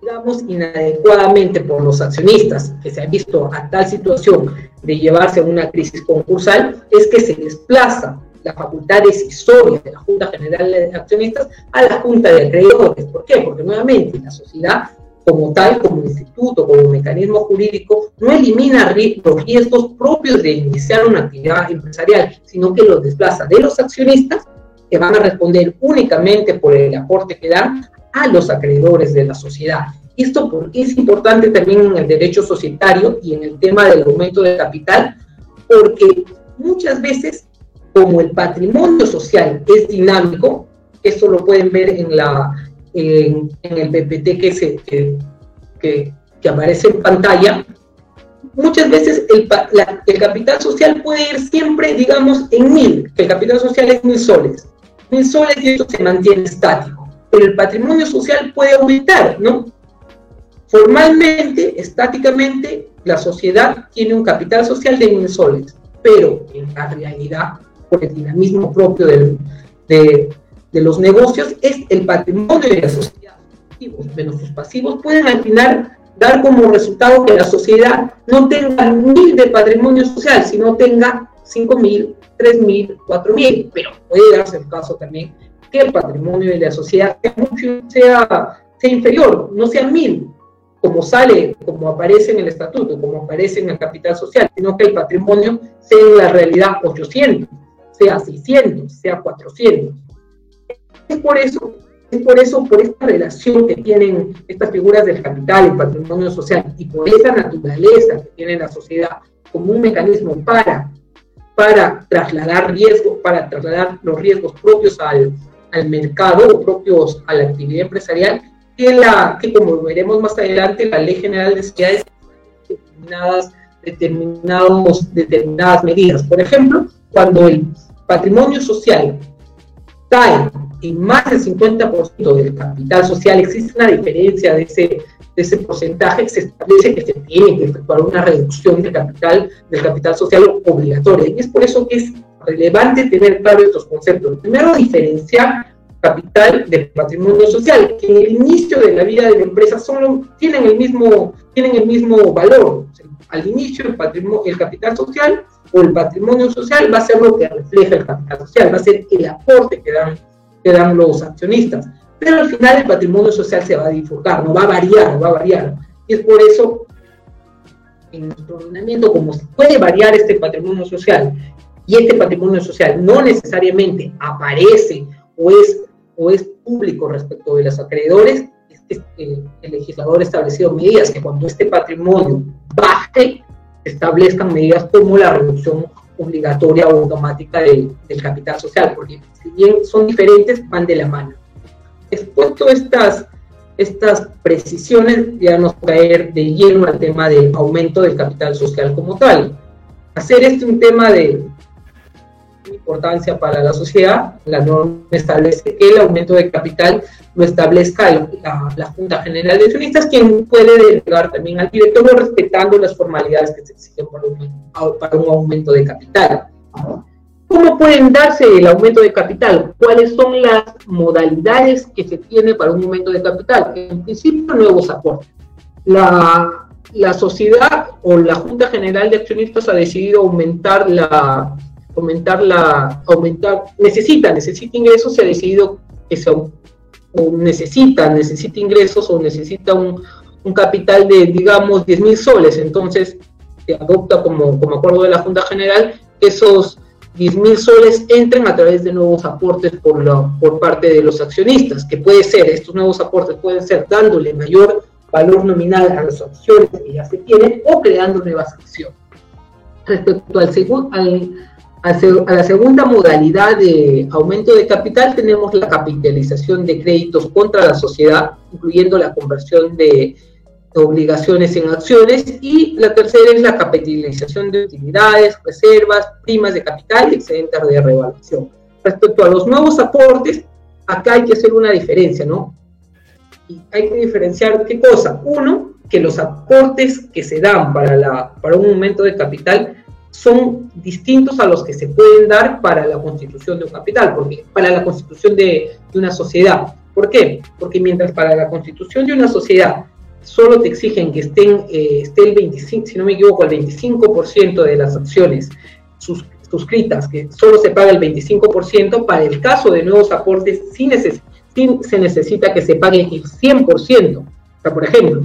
digamos, inadecuadamente por los accionistas, que se han visto a tal situación de llevarse a una crisis concursal, es que se desplaza la facultad decisoria de la Junta General de Accionistas a la Junta de Acreedores. ¿Por qué? Porque nuevamente la sociedad como tal, como instituto, como mecanismo jurídico, no elimina los riesgos propios de iniciar una actividad empresarial, sino que los desplaza de los accionistas, que van a responder únicamente por el aporte que dan, a los acreedores de la sociedad. Esto porque es importante también en el derecho societario y en el tema del aumento de capital, porque muchas veces como el patrimonio social es dinámico, eso lo pueden ver en, la, en, el PPT que, se, que, que, aparece en pantalla, muchas veces el, el, capital social puede ir siempre, digamos, en mil, que el capital social es mil soles. Mil soles y eso se mantiene estático. Pero el patrimonio social puede aumentar, ¿no? Formalmente, estáticamente, la sociedad tiene un capital social de mil soles, pero en la realidad por el dinamismo propio de, de, los negocios, es el patrimonio de la sociedad. De nuestros pasivos pueden al final dar como resultado que la sociedad no tenga mil de patrimonio social, sino tenga cinco mil, tres mil, cuatro mil, pero puede darse el caso también que el patrimonio de la sociedad sea, sea inferior, no sea mil, como sale, como aparece en el estatuto, como aparece en el capital social, sino que el patrimonio sea en la realidad 800 sea 600, sea 400. Es por eso, es por eso, por esta relación que tienen estas figuras del capital, el patrimonio social, y por esa naturaleza que tiene la sociedad como un mecanismo para, para trasladar riesgos, para trasladar los riesgos propios al, al mercado o propios a la actividad empresarial, que, la, que como veremos más adelante, la Ley General de Sociedades determinadas, determinados, determinadas medidas. Por ejemplo, cuando el patrimonio social cae en más del 50% del capital social, existe una diferencia de ese, de ese porcentaje, se establece que se tiene que efectuar una reducción de capital, del capital social obligatoria. Y es por eso que es relevante tener claro estos conceptos. Primero, diferenciar capital de patrimonio social, que en el inicio de la vida de la empresa solo tienen el mismo, tienen el mismo valor. al inicio, el, patrimonio, el capital social o el patrimonio social va a ser lo que refleja el capital social, va a ser el aporte que dan, que dan los accionistas. Pero al final el patrimonio social se va a disfrutar, no va a variar, va a variar. Y es por eso, en nuestro ordenamiento, como puede variar este patrimonio social y este patrimonio social no necesariamente aparece o es, o es público respecto de los acreedores, el, legislador ha establecido medidas que cuando este patrimonio baje, establezcan medidas como la reducción obligatoria o automática del, capital social, porque si bien son diferentes, van de la mano. Expuesto estas, estas precisiones, ya nos caer de lleno al tema del aumento del capital social como tal. Hacer este un tema de, importancia para la sociedad. La norma establece que el aumento de capital lo establezca la, Junta General de Accionistas, quien puede delegar también al directorio respetando las formalidades que se exigen para un, para un aumento de capital. ¿Cómo pueden darse el aumento de capital? ¿Cuáles son las modalidades que se tiene para un aumento de capital? En principio, nuevos aportes. La, la sociedad o la Junta General de Accionistas ha decidido aumentar la, aumentar la, aumentar, necesita, necesita ingresos, se ha decidido que se, o necesita, necesita ingresos o necesita un, un capital de, digamos, 10 mil soles. Entonces, se adopta como, como acuerdo de la Junta General esos 10 mil soles entren a través de nuevos aportes por, la, por parte de los accionistas, que puede ser, estos nuevos aportes pueden ser dándole mayor valor nominal a las acciones que ya se tienen o creando nuevas acciones. Respecto al, segundo al, a la segunda modalidad de aumento de capital tenemos la capitalización de créditos contra la sociedad, incluyendo la conversión de obligaciones en acciones y la tercera es la capitalización de utilidades, reservas, primas de capital y excedentes de revaluación. Respecto a los nuevos aportes, acá hay que hacer una diferencia, ¿no? Y hay que diferenciar qué cosa. Uno, que los aportes que se dan para, la, para un aumento de capital son distintos a los que se pueden dar para la constitución de un capital, porque para la constitución de, una sociedad. ¿Por qué? Porque mientras para la constitución de una sociedad solo te exigen que estén, eh, esté el 25, si no me equivoco, el 25% de las acciones suscritas, que solo se paga el 25%, para el caso de nuevos aportes sí, se necesita que se pague el 100%. O por ejemplo,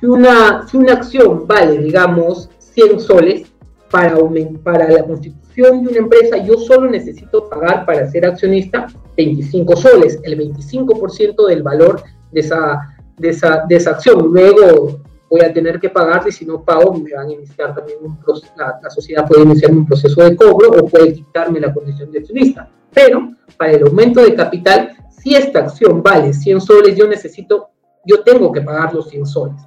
si una, si una acción vale, digamos, 100 soles, para, para la constitución de una empresa, yo solo necesito pagar para ser accionista 25 soles, el 25% del valor de esa, de esa, de esa acción. Luego voy a tener que pagar y si no pago me van a iniciar también un proceso, la, sociedad puede iniciar un proceso de cobro o puede quitarme la condición de accionista. Pero para el aumento de capital, si esta acción vale 100 soles, yo necesito, yo tengo que pagar los 100 soles.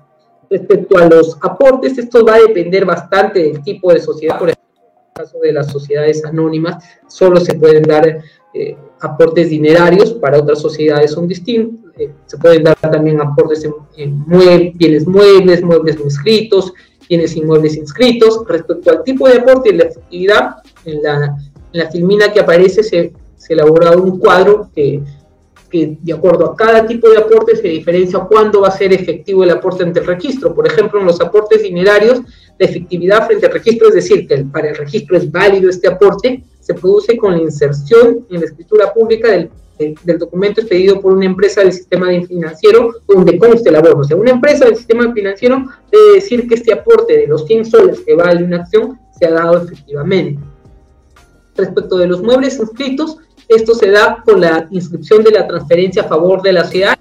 Respecto a los aportes, esto va a depender bastante del tipo de sociedad. Por ejemplo, en el caso de las sociedades anónimas, solo se pueden dar eh, aportes dinerarios, para otras sociedades son distintos. Eh, se pueden dar también aportes en, bienes muebles, muebles inscritos, bienes inmuebles inscritos. Respecto al tipo de aporte y la efectividad, en la, en la filmina que aparece se, se elabora un cuadro que que de acuerdo a cada tipo de aporte se diferencia cuándo va a ser efectivo el aporte ante el registro. Por ejemplo, en los aportes dinerarios, la efectividad frente al registro, es decir, que para el registro es válido este aporte, se produce con la inserción en la escritura pública del, del documento expedido por una empresa del sistema financiero donde conste el abono. O sea, una empresa del sistema financiero debe decir que este aporte de los 100 soles que vale una acción se ha dado efectivamente. Respecto de los muebles inscritos, esto se da con la inscripción de la transferencia a favor de la ciudad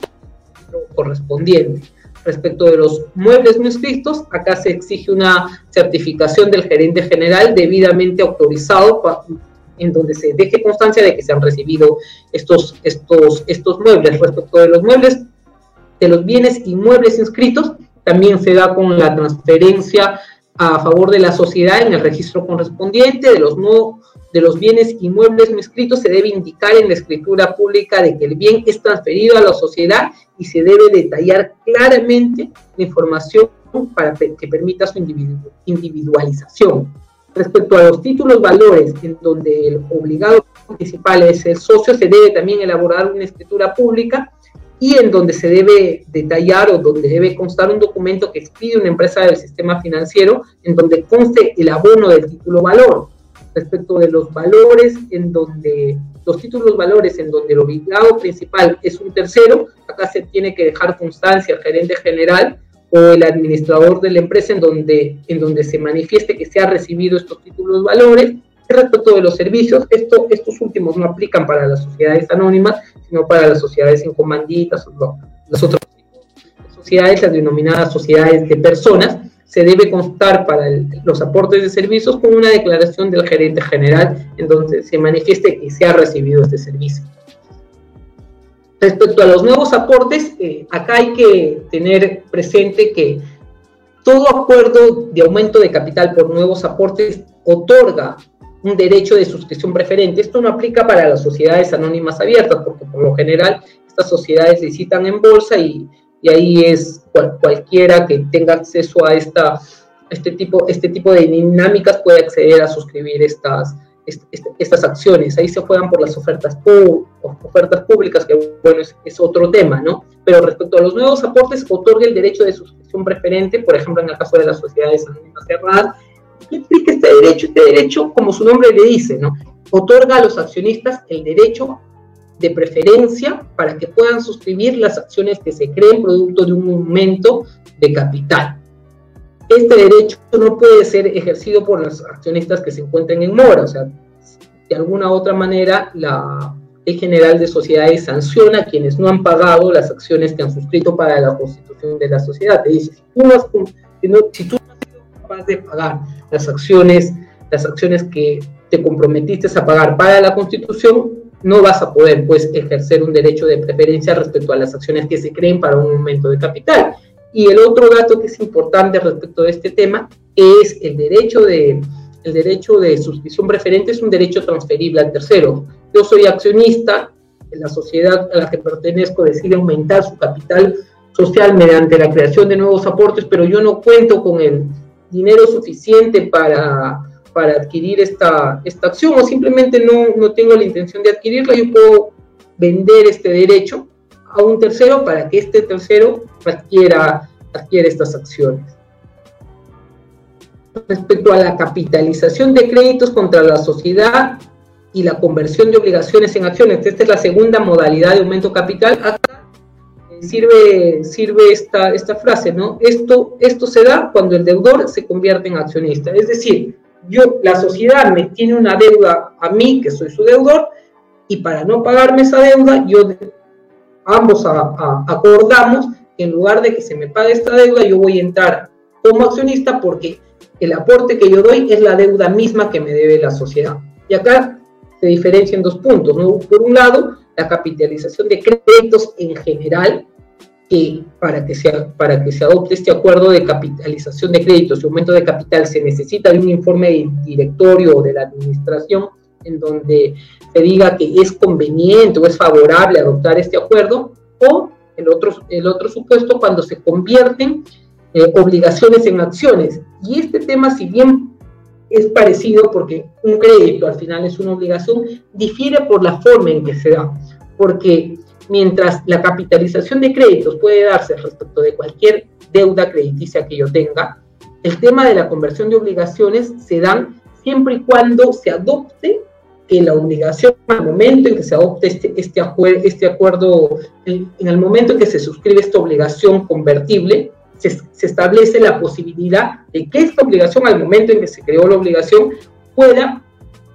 correspondiente. Respecto de los muebles no inscritos, acá se exige una certificación del gerente general debidamente autorizado en donde se deje constancia de que se han recibido estos, estos, estos muebles. Respecto de los muebles, de los bienes inmuebles inscritos, también se da con la transferencia a favor de la sociedad en el registro correspondiente de los no de los bienes inmuebles no inscritos se debe indicar en la escritura pública de que el bien es transferido a la sociedad y se debe detallar claramente la información para que permita su individualización. Respecto a los títulos valores, en donde el obligado principal es el socio, se debe también elaborar una escritura pública y en donde se debe detallar o donde debe constar un documento que expide una empresa del sistema financiero, en donde conste el abono del título valor. Respecto de los valores en donde los títulos valores en donde el obligado principal es un tercero, acá se tiene que dejar constancia al gerente general o el administrador de la empresa en donde, en donde se manifieste que se ha recibido estos títulos valores. respecto de los servicios, esto, estos últimos no aplican para las sociedades anónimas, sino para las sociedades en comanditas, las otras sociedades, las denominadas sociedades de personas, se debe constar para los aportes de servicios con una declaración del gerente general en donde se manifieste que se ha recibido este servicio. Respecto a los nuevos aportes, eh, acá hay que tener presente que todo acuerdo de aumento de capital por nuevos aportes otorga un derecho de suscripción preferente. Esto no aplica para las sociedades anónimas abiertas, porque por lo general estas sociedades licitan en bolsa y, ahí es cualquiera que tenga acceso a esta, este, tipo, este tipo de dinámicas puede acceder a suscribir estas, estas acciones. Ahí se juegan por las ofertas, públicas, que bueno, es, otro tema, ¿no? Pero respecto a los nuevos aportes, otorga el derecho de suscripción preferente, por ejemplo, en el caso de las sociedades anónimas cerradas, ¿Qué implica este derecho? Este derecho, como su nombre le dice, ¿no? otorga a los accionistas el derecho de preferencia para que puedan suscribir las acciones que se creen producto de un aumento de capital. Este derecho no puede ser ejercido por los accionistas que se encuentren en mora, o sea, de alguna u otra manera la General de Sociedades sanciona a quienes no han pagado las acciones que han suscrito para la constitución de la sociedad. Te dice, si tú no has, capaz de pagar las acciones, las acciones que te comprometiste a pagar para la Constitución, no vas a poder pues ejercer un derecho de preferencia respecto a las acciones que se creen para un aumento de capital. Y el otro dato que es importante respecto de este tema es el derecho de el derecho de suscripción preferente es un derecho transferible al tercero. Yo soy accionista, la sociedad a la que pertenezco decide aumentar su capital social mediante la creación de nuevos aportes, pero yo no cuento con el dinero suficiente para, para adquirir esta, esta acción o simplemente no, no tengo la intención de adquirirla, yo puedo vender este derecho a un tercero para que este tercero adquiera, adquiera estas acciones. Respecto a la capitalización de créditos contra la sociedad y la conversión de obligaciones en acciones, esta es la segunda modalidad de aumento capital. Acá sirve, sirve esta, esta frase, ¿no? Esto, esto se da cuando el deudor se convierte en accionista. Es decir, yo, la sociedad me tiene una deuda a mí, que soy su deudor, y para no pagarme esa deuda, yo ambos acordamos que en lugar de que se me pague esta deuda, yo voy a entrar como accionista porque el aporte que yo doy es la deuda misma que me debe la sociedad. Y acá se diferencian dos puntos, ¿no? Por un lado, la capitalización de créditos en general, que para que, se, para que se adopte este acuerdo de capitalización de créditos y aumento de capital se necesita de un informe de directorio o de la administración en donde se diga que es conveniente o es favorable adoptar este acuerdo, o el otro, el otro supuesto cuando se convierten eh, obligaciones en acciones. Y este tema, si bien es parecido porque un crédito al final es una obligación, difiere por la forma en que se da, porque mientras la capitalización de créditos puede darse respecto de cualquier deuda crediticia que yo tenga, el tema de la conversión de obligaciones se dan siempre y cuando se adopte que la obligación al momento en que se adopte este, este, este acuerdo, en, el momento en que se suscribe esta obligación convertible, se, establece la posibilidad de que esta obligación, al momento en que se creó la obligación, pueda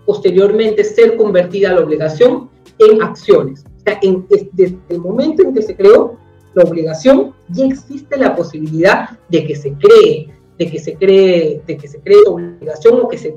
posteriormente ser convertida la obligación en acciones. O sea, en, desde el momento en que se creó la obligación, ya existe la posibilidad de que se cree, de que se cree, de que se cree obligación o que se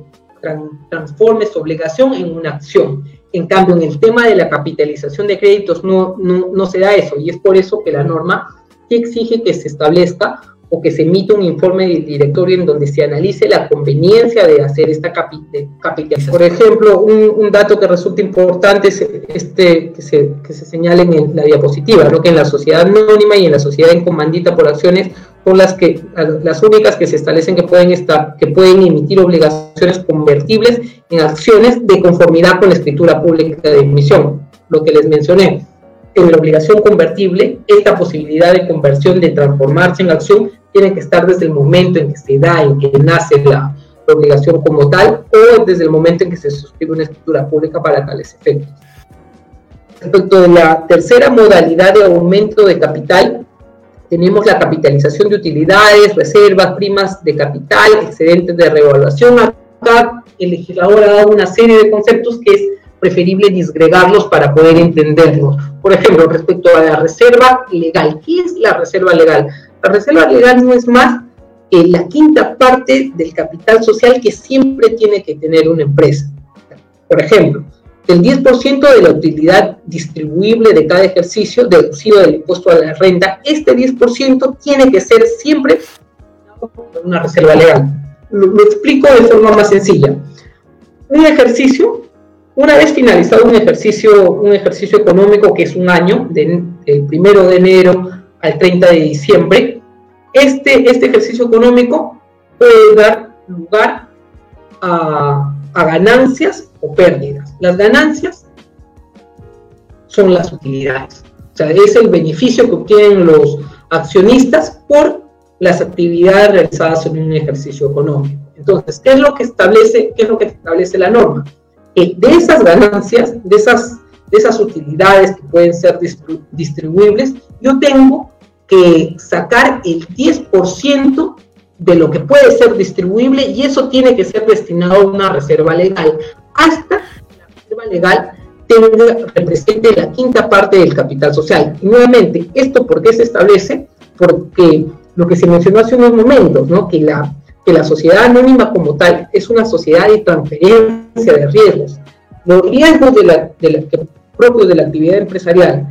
transforme su obligación en una acción. En cambio, en el tema de la capitalización de créditos no, no, no se da eso y es por eso que la norma exige que se establezca o que se emita un informe del directorio en donde se analice la conveniencia de hacer esta capitalización. Por ejemplo, un, dato que resulta importante es este que se, que se señala en la diapositiva, ¿no? que en la sociedad anónima y en la sociedad en comandita por acciones son las, que, las únicas que se establecen que pueden, estar, que pueden emitir obligaciones convertibles en acciones de conformidad con la escritura pública de emisión, lo que les mencioné en la obligación convertible, esta posibilidad de conversión, de transformarse en acción, tiene que estar desde el momento en que se da, en que nace la, obligación como tal, o desde el momento en que se suscribe una escritura pública para tales efectos. Respecto de la tercera modalidad de aumento de capital, tenemos la capitalización de utilidades, reservas, primas de capital, excedentes de revaluación, acá el legislador ha dado una serie de conceptos que es preferible disgregarlos para poder entenderlos. Por ejemplo, respecto a la reserva legal, ¿qué es la reserva legal? La reserva legal no es más que la quinta parte del capital social que siempre tiene que tener una empresa. Por ejemplo, el 10% de la utilidad distribuible de cada ejercicio deducido del impuesto a la renta, este 10% tiene que ser siempre una reserva legal. Lo, explico de forma más sencilla. Un ejercicio, una vez finalizado un ejercicio, un ejercicio económico que es un año, del primero de enero al 30 de diciembre, este, este ejercicio económico puede dar lugar a, a ganancias o pérdidas. Las ganancias son las utilidades. O sea, es el beneficio que obtienen los accionistas por las actividades realizadas en un ejercicio económico. Entonces, ¿qué es lo que establece, qué es lo que establece la norma? De esas ganancias, de esas, de esas utilidades que pueden ser distribuibles, yo tengo que sacar el 10% de lo que puede ser distribuible y eso tiene que ser destinado a una reserva legal hasta que la reserva legal tenga, represente la quinta parte del capital social. Y nuevamente, ¿esto por qué se establece? Porque lo que se mencionó hace unos momentos, ¿no? que, la, que la sociedad anónima como tal es una sociedad de transferencia de riesgos. Los riesgos de la, de la, propios de la actividad empresarial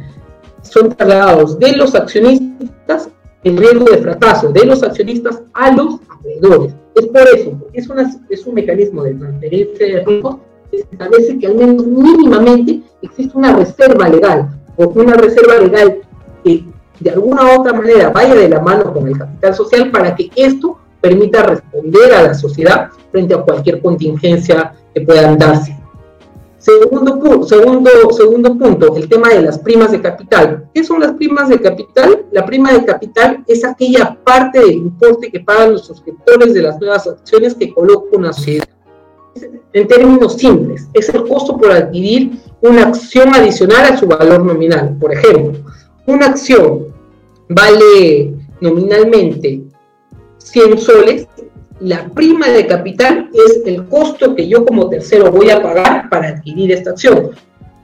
son trasladados de los accionistas, el riesgo de fracaso de los accionistas a los acreedores. Es por eso, porque es, una, es un mecanismo de transferencia de riesgos que establece que al menos mínimamente existe una reserva legal, o una reserva legal que de alguna u otra manera vaya de la mano con el capital social para que esto permita responder a la sociedad frente a cualquier contingencia que puedan darse. Segundo, segundo, segundo punto, el tema de las primas de capital. ¿Qué son las primas de capital? La prima de capital es aquella parte del importe que pagan los suscriptores de las nuevas acciones que coloca una sociedad. En términos simples, es el costo por adquirir una acción adicional a su valor nominal. Por ejemplo, una acción vale nominalmente 100 soles la prima de capital es el costo que yo como tercero voy a pagar para adquirir esta acción.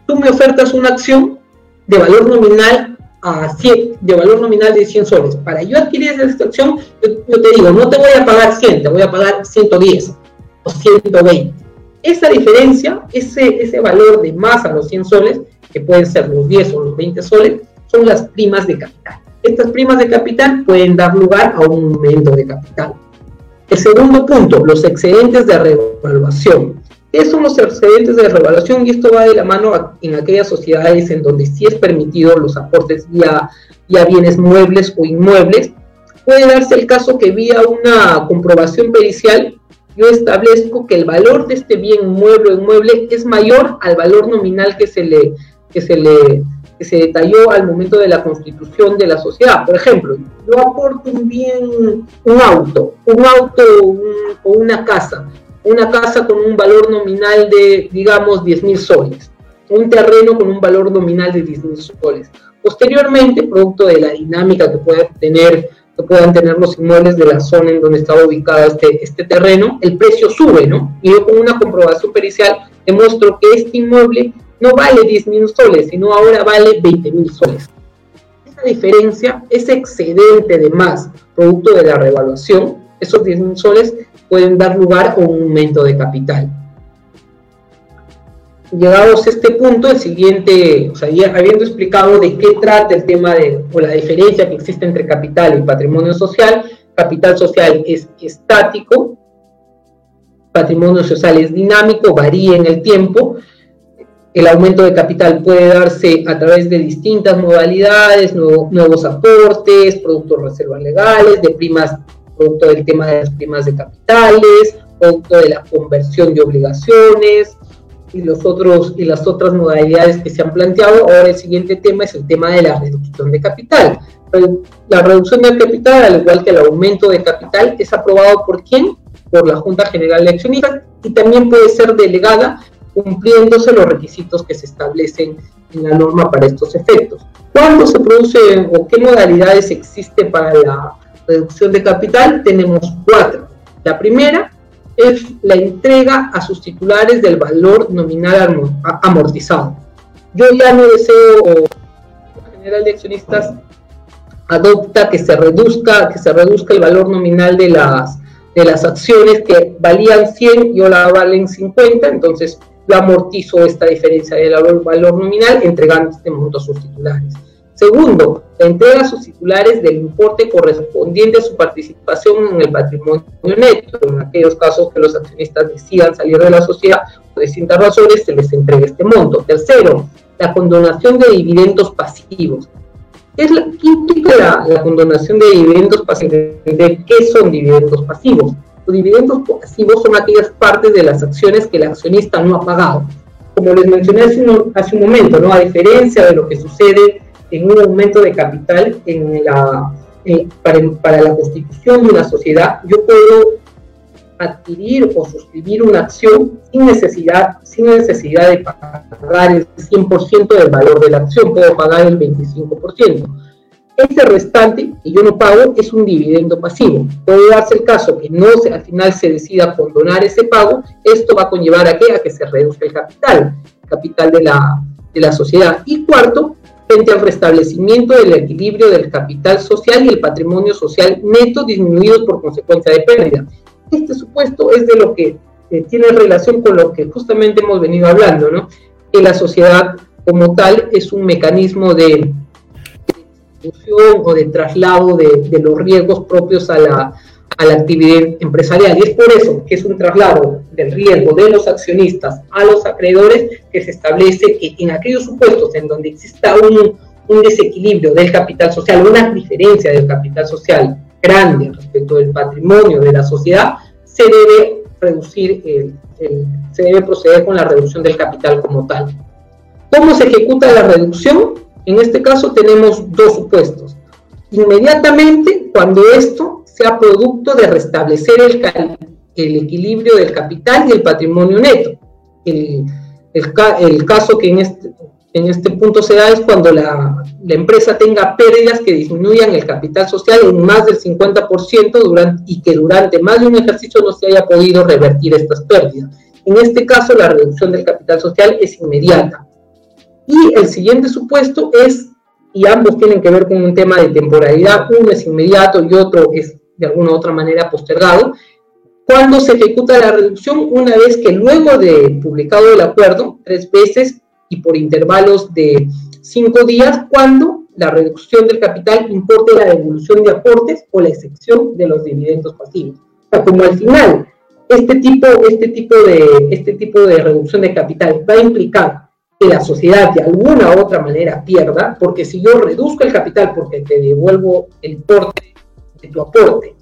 Tú me ofertas una acción de valor nominal a 100, de valor nominal de 100 soles. Para yo adquirir esta acción, yo, te digo, no te voy a pagar 100, te voy a pagar 110 o 120. Esa diferencia, ese, ese valor de más a los 100 soles, que pueden ser los 10 o los 20 soles, son las primas de capital. Estas primas de capital pueden dar lugar a un aumento de capital. El segundo punto, los excedentes de revaluación. ¿Qué son los excedentes de revaluación? Y esto va de la mano en aquellas sociedades en donde sí es permitido los aportes vía, vía bienes muebles o inmuebles. Puede darse el caso que vía una comprobación pericial yo establezco que el valor de este bien mueble o inmueble es mayor al valor nominal que se le, que se le se detalló al momento de la constitución de la sociedad. Por ejemplo, yo aporto un bien, un auto, un auto o una casa, una casa con un valor nominal de, digamos, 10 mil soles, un terreno con un valor nominal de 10 mil soles. Posteriormente, producto de la dinámica que puede tener que puedan tener los inmuebles de la zona en donde está ubicado este, este terreno, el precio sube, ¿no? Y yo con una comprobación pericial demuestro que este inmueble no vale 10 mil soles, sino ahora vale 20 mil soles. Esa diferencia, ese excedente de más, producto de la revaluación, esos 10 mil soles pueden dar lugar a un aumento de capital. Llegados a este punto, el siguiente, o sea, habiendo explicado de qué trata el tema de, o la diferencia que existe entre capital y patrimonio social, capital social es estático, patrimonio social es dinámico, varía en el tiempo, el aumento de capital puede darse a través de distintas modalidades, nuevos aportes, productos reservas legales, de primas, producto del tema de las primas de capitales, producto de la conversión de obligaciones y, los otros, y las otras modalidades que se han planteado. Ahora el siguiente tema es el tema de la reducción de capital. La reducción de capital, al igual que el aumento de capital, es aprobado por quién? Por la Junta General de Accionistas y también puede ser delegada cumpliéndose los requisitos que se establecen en la norma para estos efectos. ¿Cuándo se produce o qué modalidades existe para la reducción de capital? Tenemos cuatro. La primera es la entrega a sus titulares del valor nominal amortizado. Yo ya no deseo, la General de Accionistas adopta que se reduzca, que se reduzca el valor nominal de las, de las acciones que valían 100 y ahora valen 50, entonces yo amortizo esta diferencia del valor, nominal entregando este monto a sus titulares. Segundo, la entrega a sus titulares del importe correspondiente a su participación en el patrimonio neto. En aquellos casos que los accionistas decidan salir de la sociedad por distintas razones, se les entrega este monto. Tercero, la condonación de dividendos pasivos. Es la, ¿Qué implica la, condonación de dividendos pasivos? ¿De qué son dividendos pasivos? Los dividendos pasivos son aquellas partes de las acciones que el accionista no ha pagado. Como les mencioné hace un, hace un momento, ¿no? a diferencia de lo que sucede en un aumento de capital en la, eh, para, para, la constitución de una sociedad, yo puedo adquirir o suscribir una acción sin necesidad, sin necesidad de pagar el 100% del valor de la acción, puedo pagar el 25%. Ese restante que yo no pago es un dividendo pasivo. Puede darse el caso que no se, al final se decida condonar ese pago, esto va a conllevar a, ¿qué? a que se reduzca el capital, el capital de la, de la sociedad. Y cuarto, frente al restablecimiento del equilibrio del capital social y el patrimonio social neto disminuidos por consecuencia de pérdida. Este supuesto es de lo que eh, tiene relación con lo que justamente hemos venido hablando, ¿no? Que la sociedad como tal es un mecanismo de distribución o de traslado de, de los riesgos propios a la, a la actividad empresarial. Y es por eso que es un traslado del riesgo de los accionistas a los acreedores que se establece que en aquellos supuestos en donde exista un, un desequilibrio del capital social, una diferencia del capital social grande respecto del patrimonio de la sociedad, se debe reducir, el, se debe proceder con la reducción del capital como tal. ¿Cómo se ejecuta la reducción? En este caso tenemos dos supuestos. Inmediatamente, cuando esto sea producto de restablecer el, el equilibrio del capital y el patrimonio neto. El, el, caso que en este, en este punto se da es cuando la, la, empresa tenga pérdidas que disminuyan el capital social en más del 50% durante, y que durante más de un ejercicio no se haya podido revertir estas pérdidas. En este caso, la reducción del capital social es inmediata. Y el siguiente supuesto es, y ambos tienen que ver con un tema de temporalidad, uno es inmediato y otro es de alguna u otra manera postergado, cuando se ejecuta la reducción una vez que luego de publicado el acuerdo, tres veces y por intervalos de cinco días, cuando la reducción del capital importe la devolución de aportes o la excepción de los dividendos pasivos. O sea, como al final este tipo, este, tipo de, este tipo de reducción de capital va a implicar que la sociedad de alguna u otra manera pierda, porque si yo reduzco el capital porque te devuelvo el importe tu aporte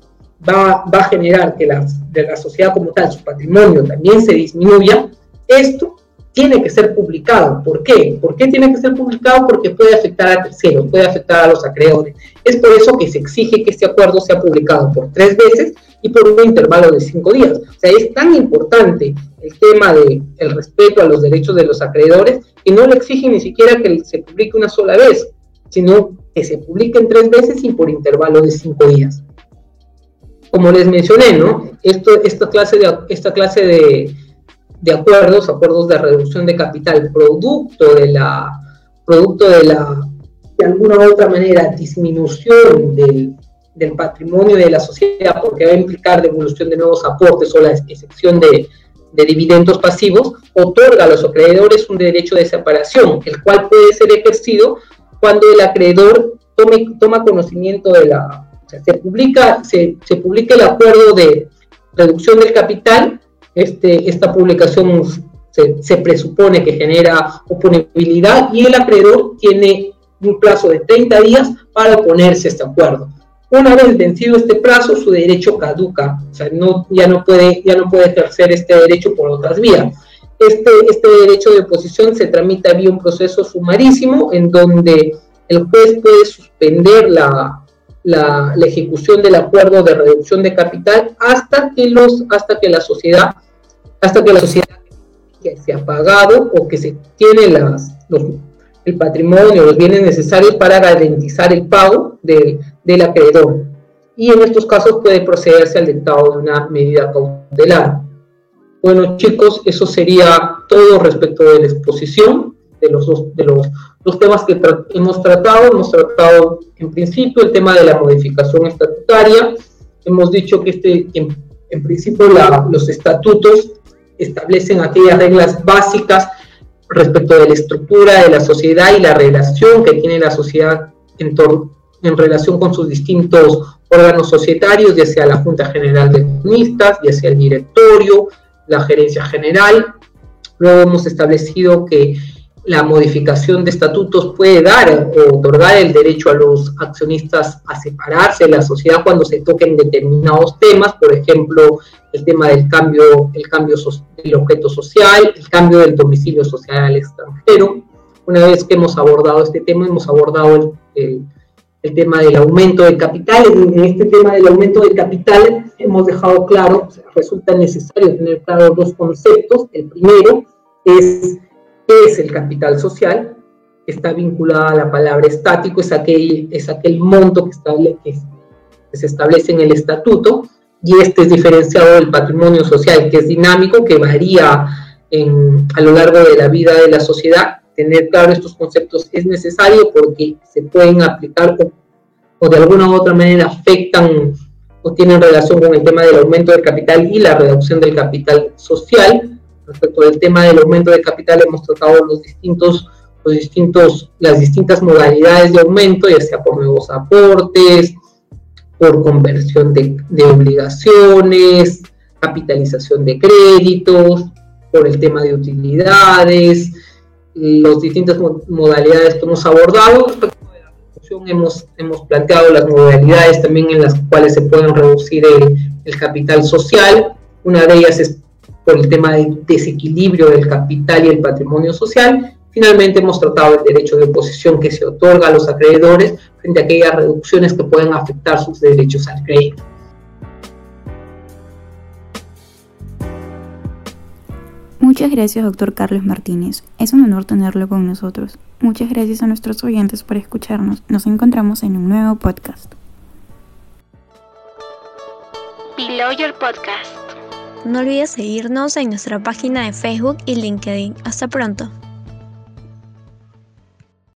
va, va a generar que la, de la sociedad como tal, su patrimonio también se disminuya, esto tiene que ser publicado. ¿Por qué? ¿Por qué tiene que ser publicado? Porque puede afectar a terceros, puede afectar a los acreedores. Es por eso que se exige que este acuerdo sea publicado por tres veces y por un intervalo de cinco días. O sea, es tan importante el tema del el respeto a los derechos de los acreedores que no le exigen ni siquiera que se publique una sola vez, sino que se publiquen tres veces y por intervalo de cinco días. Como les mencioné, ¿no? Esto, esta clase, de, esta clase de, de acuerdos, acuerdos de reducción de capital, producto de la, producto de la, de alguna u otra manera, disminución del, del patrimonio de la sociedad, porque va a implicar devolución de nuevos aportes o la excepción de, de dividendos pasivos, otorga a los acreedores un derecho de separación, el cual puede ser ejercido cuando el acreedor tome, toma conocimiento de la... Se publica, se, se publica el acuerdo de reducción del capital, este, esta publicación se, se, presupone que genera oponibilidad y el acreedor tiene un plazo de 30 días para oponerse a este acuerdo. Una vez vencido este plazo, su derecho caduca, o sea, no, ya, no puede, ya no puede ejercer este derecho por otras vías. Este, este derecho de oposición se tramita vía un proceso sumarísimo en donde el juez puede suspender la, la, ejecución del acuerdo de reducción de capital hasta que, los, hasta que la sociedad, hasta que la sociedad que se ha pagado o que se tiene las, el patrimonio, los bienes necesarios para garantizar el pago del acreedor. y en estos casos puede procederse al dictado de una medida cautelar. Bueno chicos, eso sería todo respecto de la exposición de los, de los, los temas que hemos tratado. Hemos tratado en principio el tema de la modificación estatutaria. Hemos dicho que este, en, en principio los estatutos establecen aquellas reglas básicas respecto de la estructura de la sociedad y la relación que tiene la sociedad en, en relación con sus distintos órganos societarios, ya sea la Junta General de Comunistas, ya sea el directorio, la gerencia general. Luego hemos establecido que la modificación de estatutos puede dar o otorgar el derecho a los accionistas a separarse de la sociedad cuando se toquen determinados temas, por ejemplo, el tema del cambio, el cambio del objeto social, el cambio del domicilio social al extranjero. Una vez que hemos abordado este tema, hemos abordado el, el, tema del aumento de capital. En este tema del aumento de capital hemos dejado claro, resulta necesario tener claro dos conceptos. El primero es qué es el capital social, está vinculada a la palabra estático, es aquel, es aquel monto que, que se establece en el estatuto y este es diferenciado del patrimonio social, que es dinámico, que varía a lo largo de la vida de la sociedad. Tener claro estos conceptos es necesario porque se pueden aplicar o, de alguna u otra manera afectan o tienen relación con el tema del aumento del capital y la reducción del capital social. Respecto al tema del aumento del capital hemos tratado los distintos, los distintos, las distintas modalidades de aumento, ya sea por nuevos aportes, por conversión de, obligaciones, capitalización de créditos, por el tema de utilidades, las distintas modalidades que hemos abordado. Respecto de la reducción, hemos, hemos planteado las modalidades también en las cuales se pueden reducir el, el capital social. Una de ellas es por el tema del desequilibrio del capital y el patrimonio social. Finalmente hemos tratado el derecho de oposición que se otorga a los acreedores frente a aquellas reducciones que pueden afectar sus derechos al crédito. Muchas gracias, doctor Carlos Martínez. Es un honor tenerlo con nosotros. Muchas gracias a nuestros oyentes por escucharnos. Nos encontramos en un nuevo podcast. Below Your Podcast. No olvides seguirnos en nuestra página de Facebook y LinkedIn. Hasta pronto.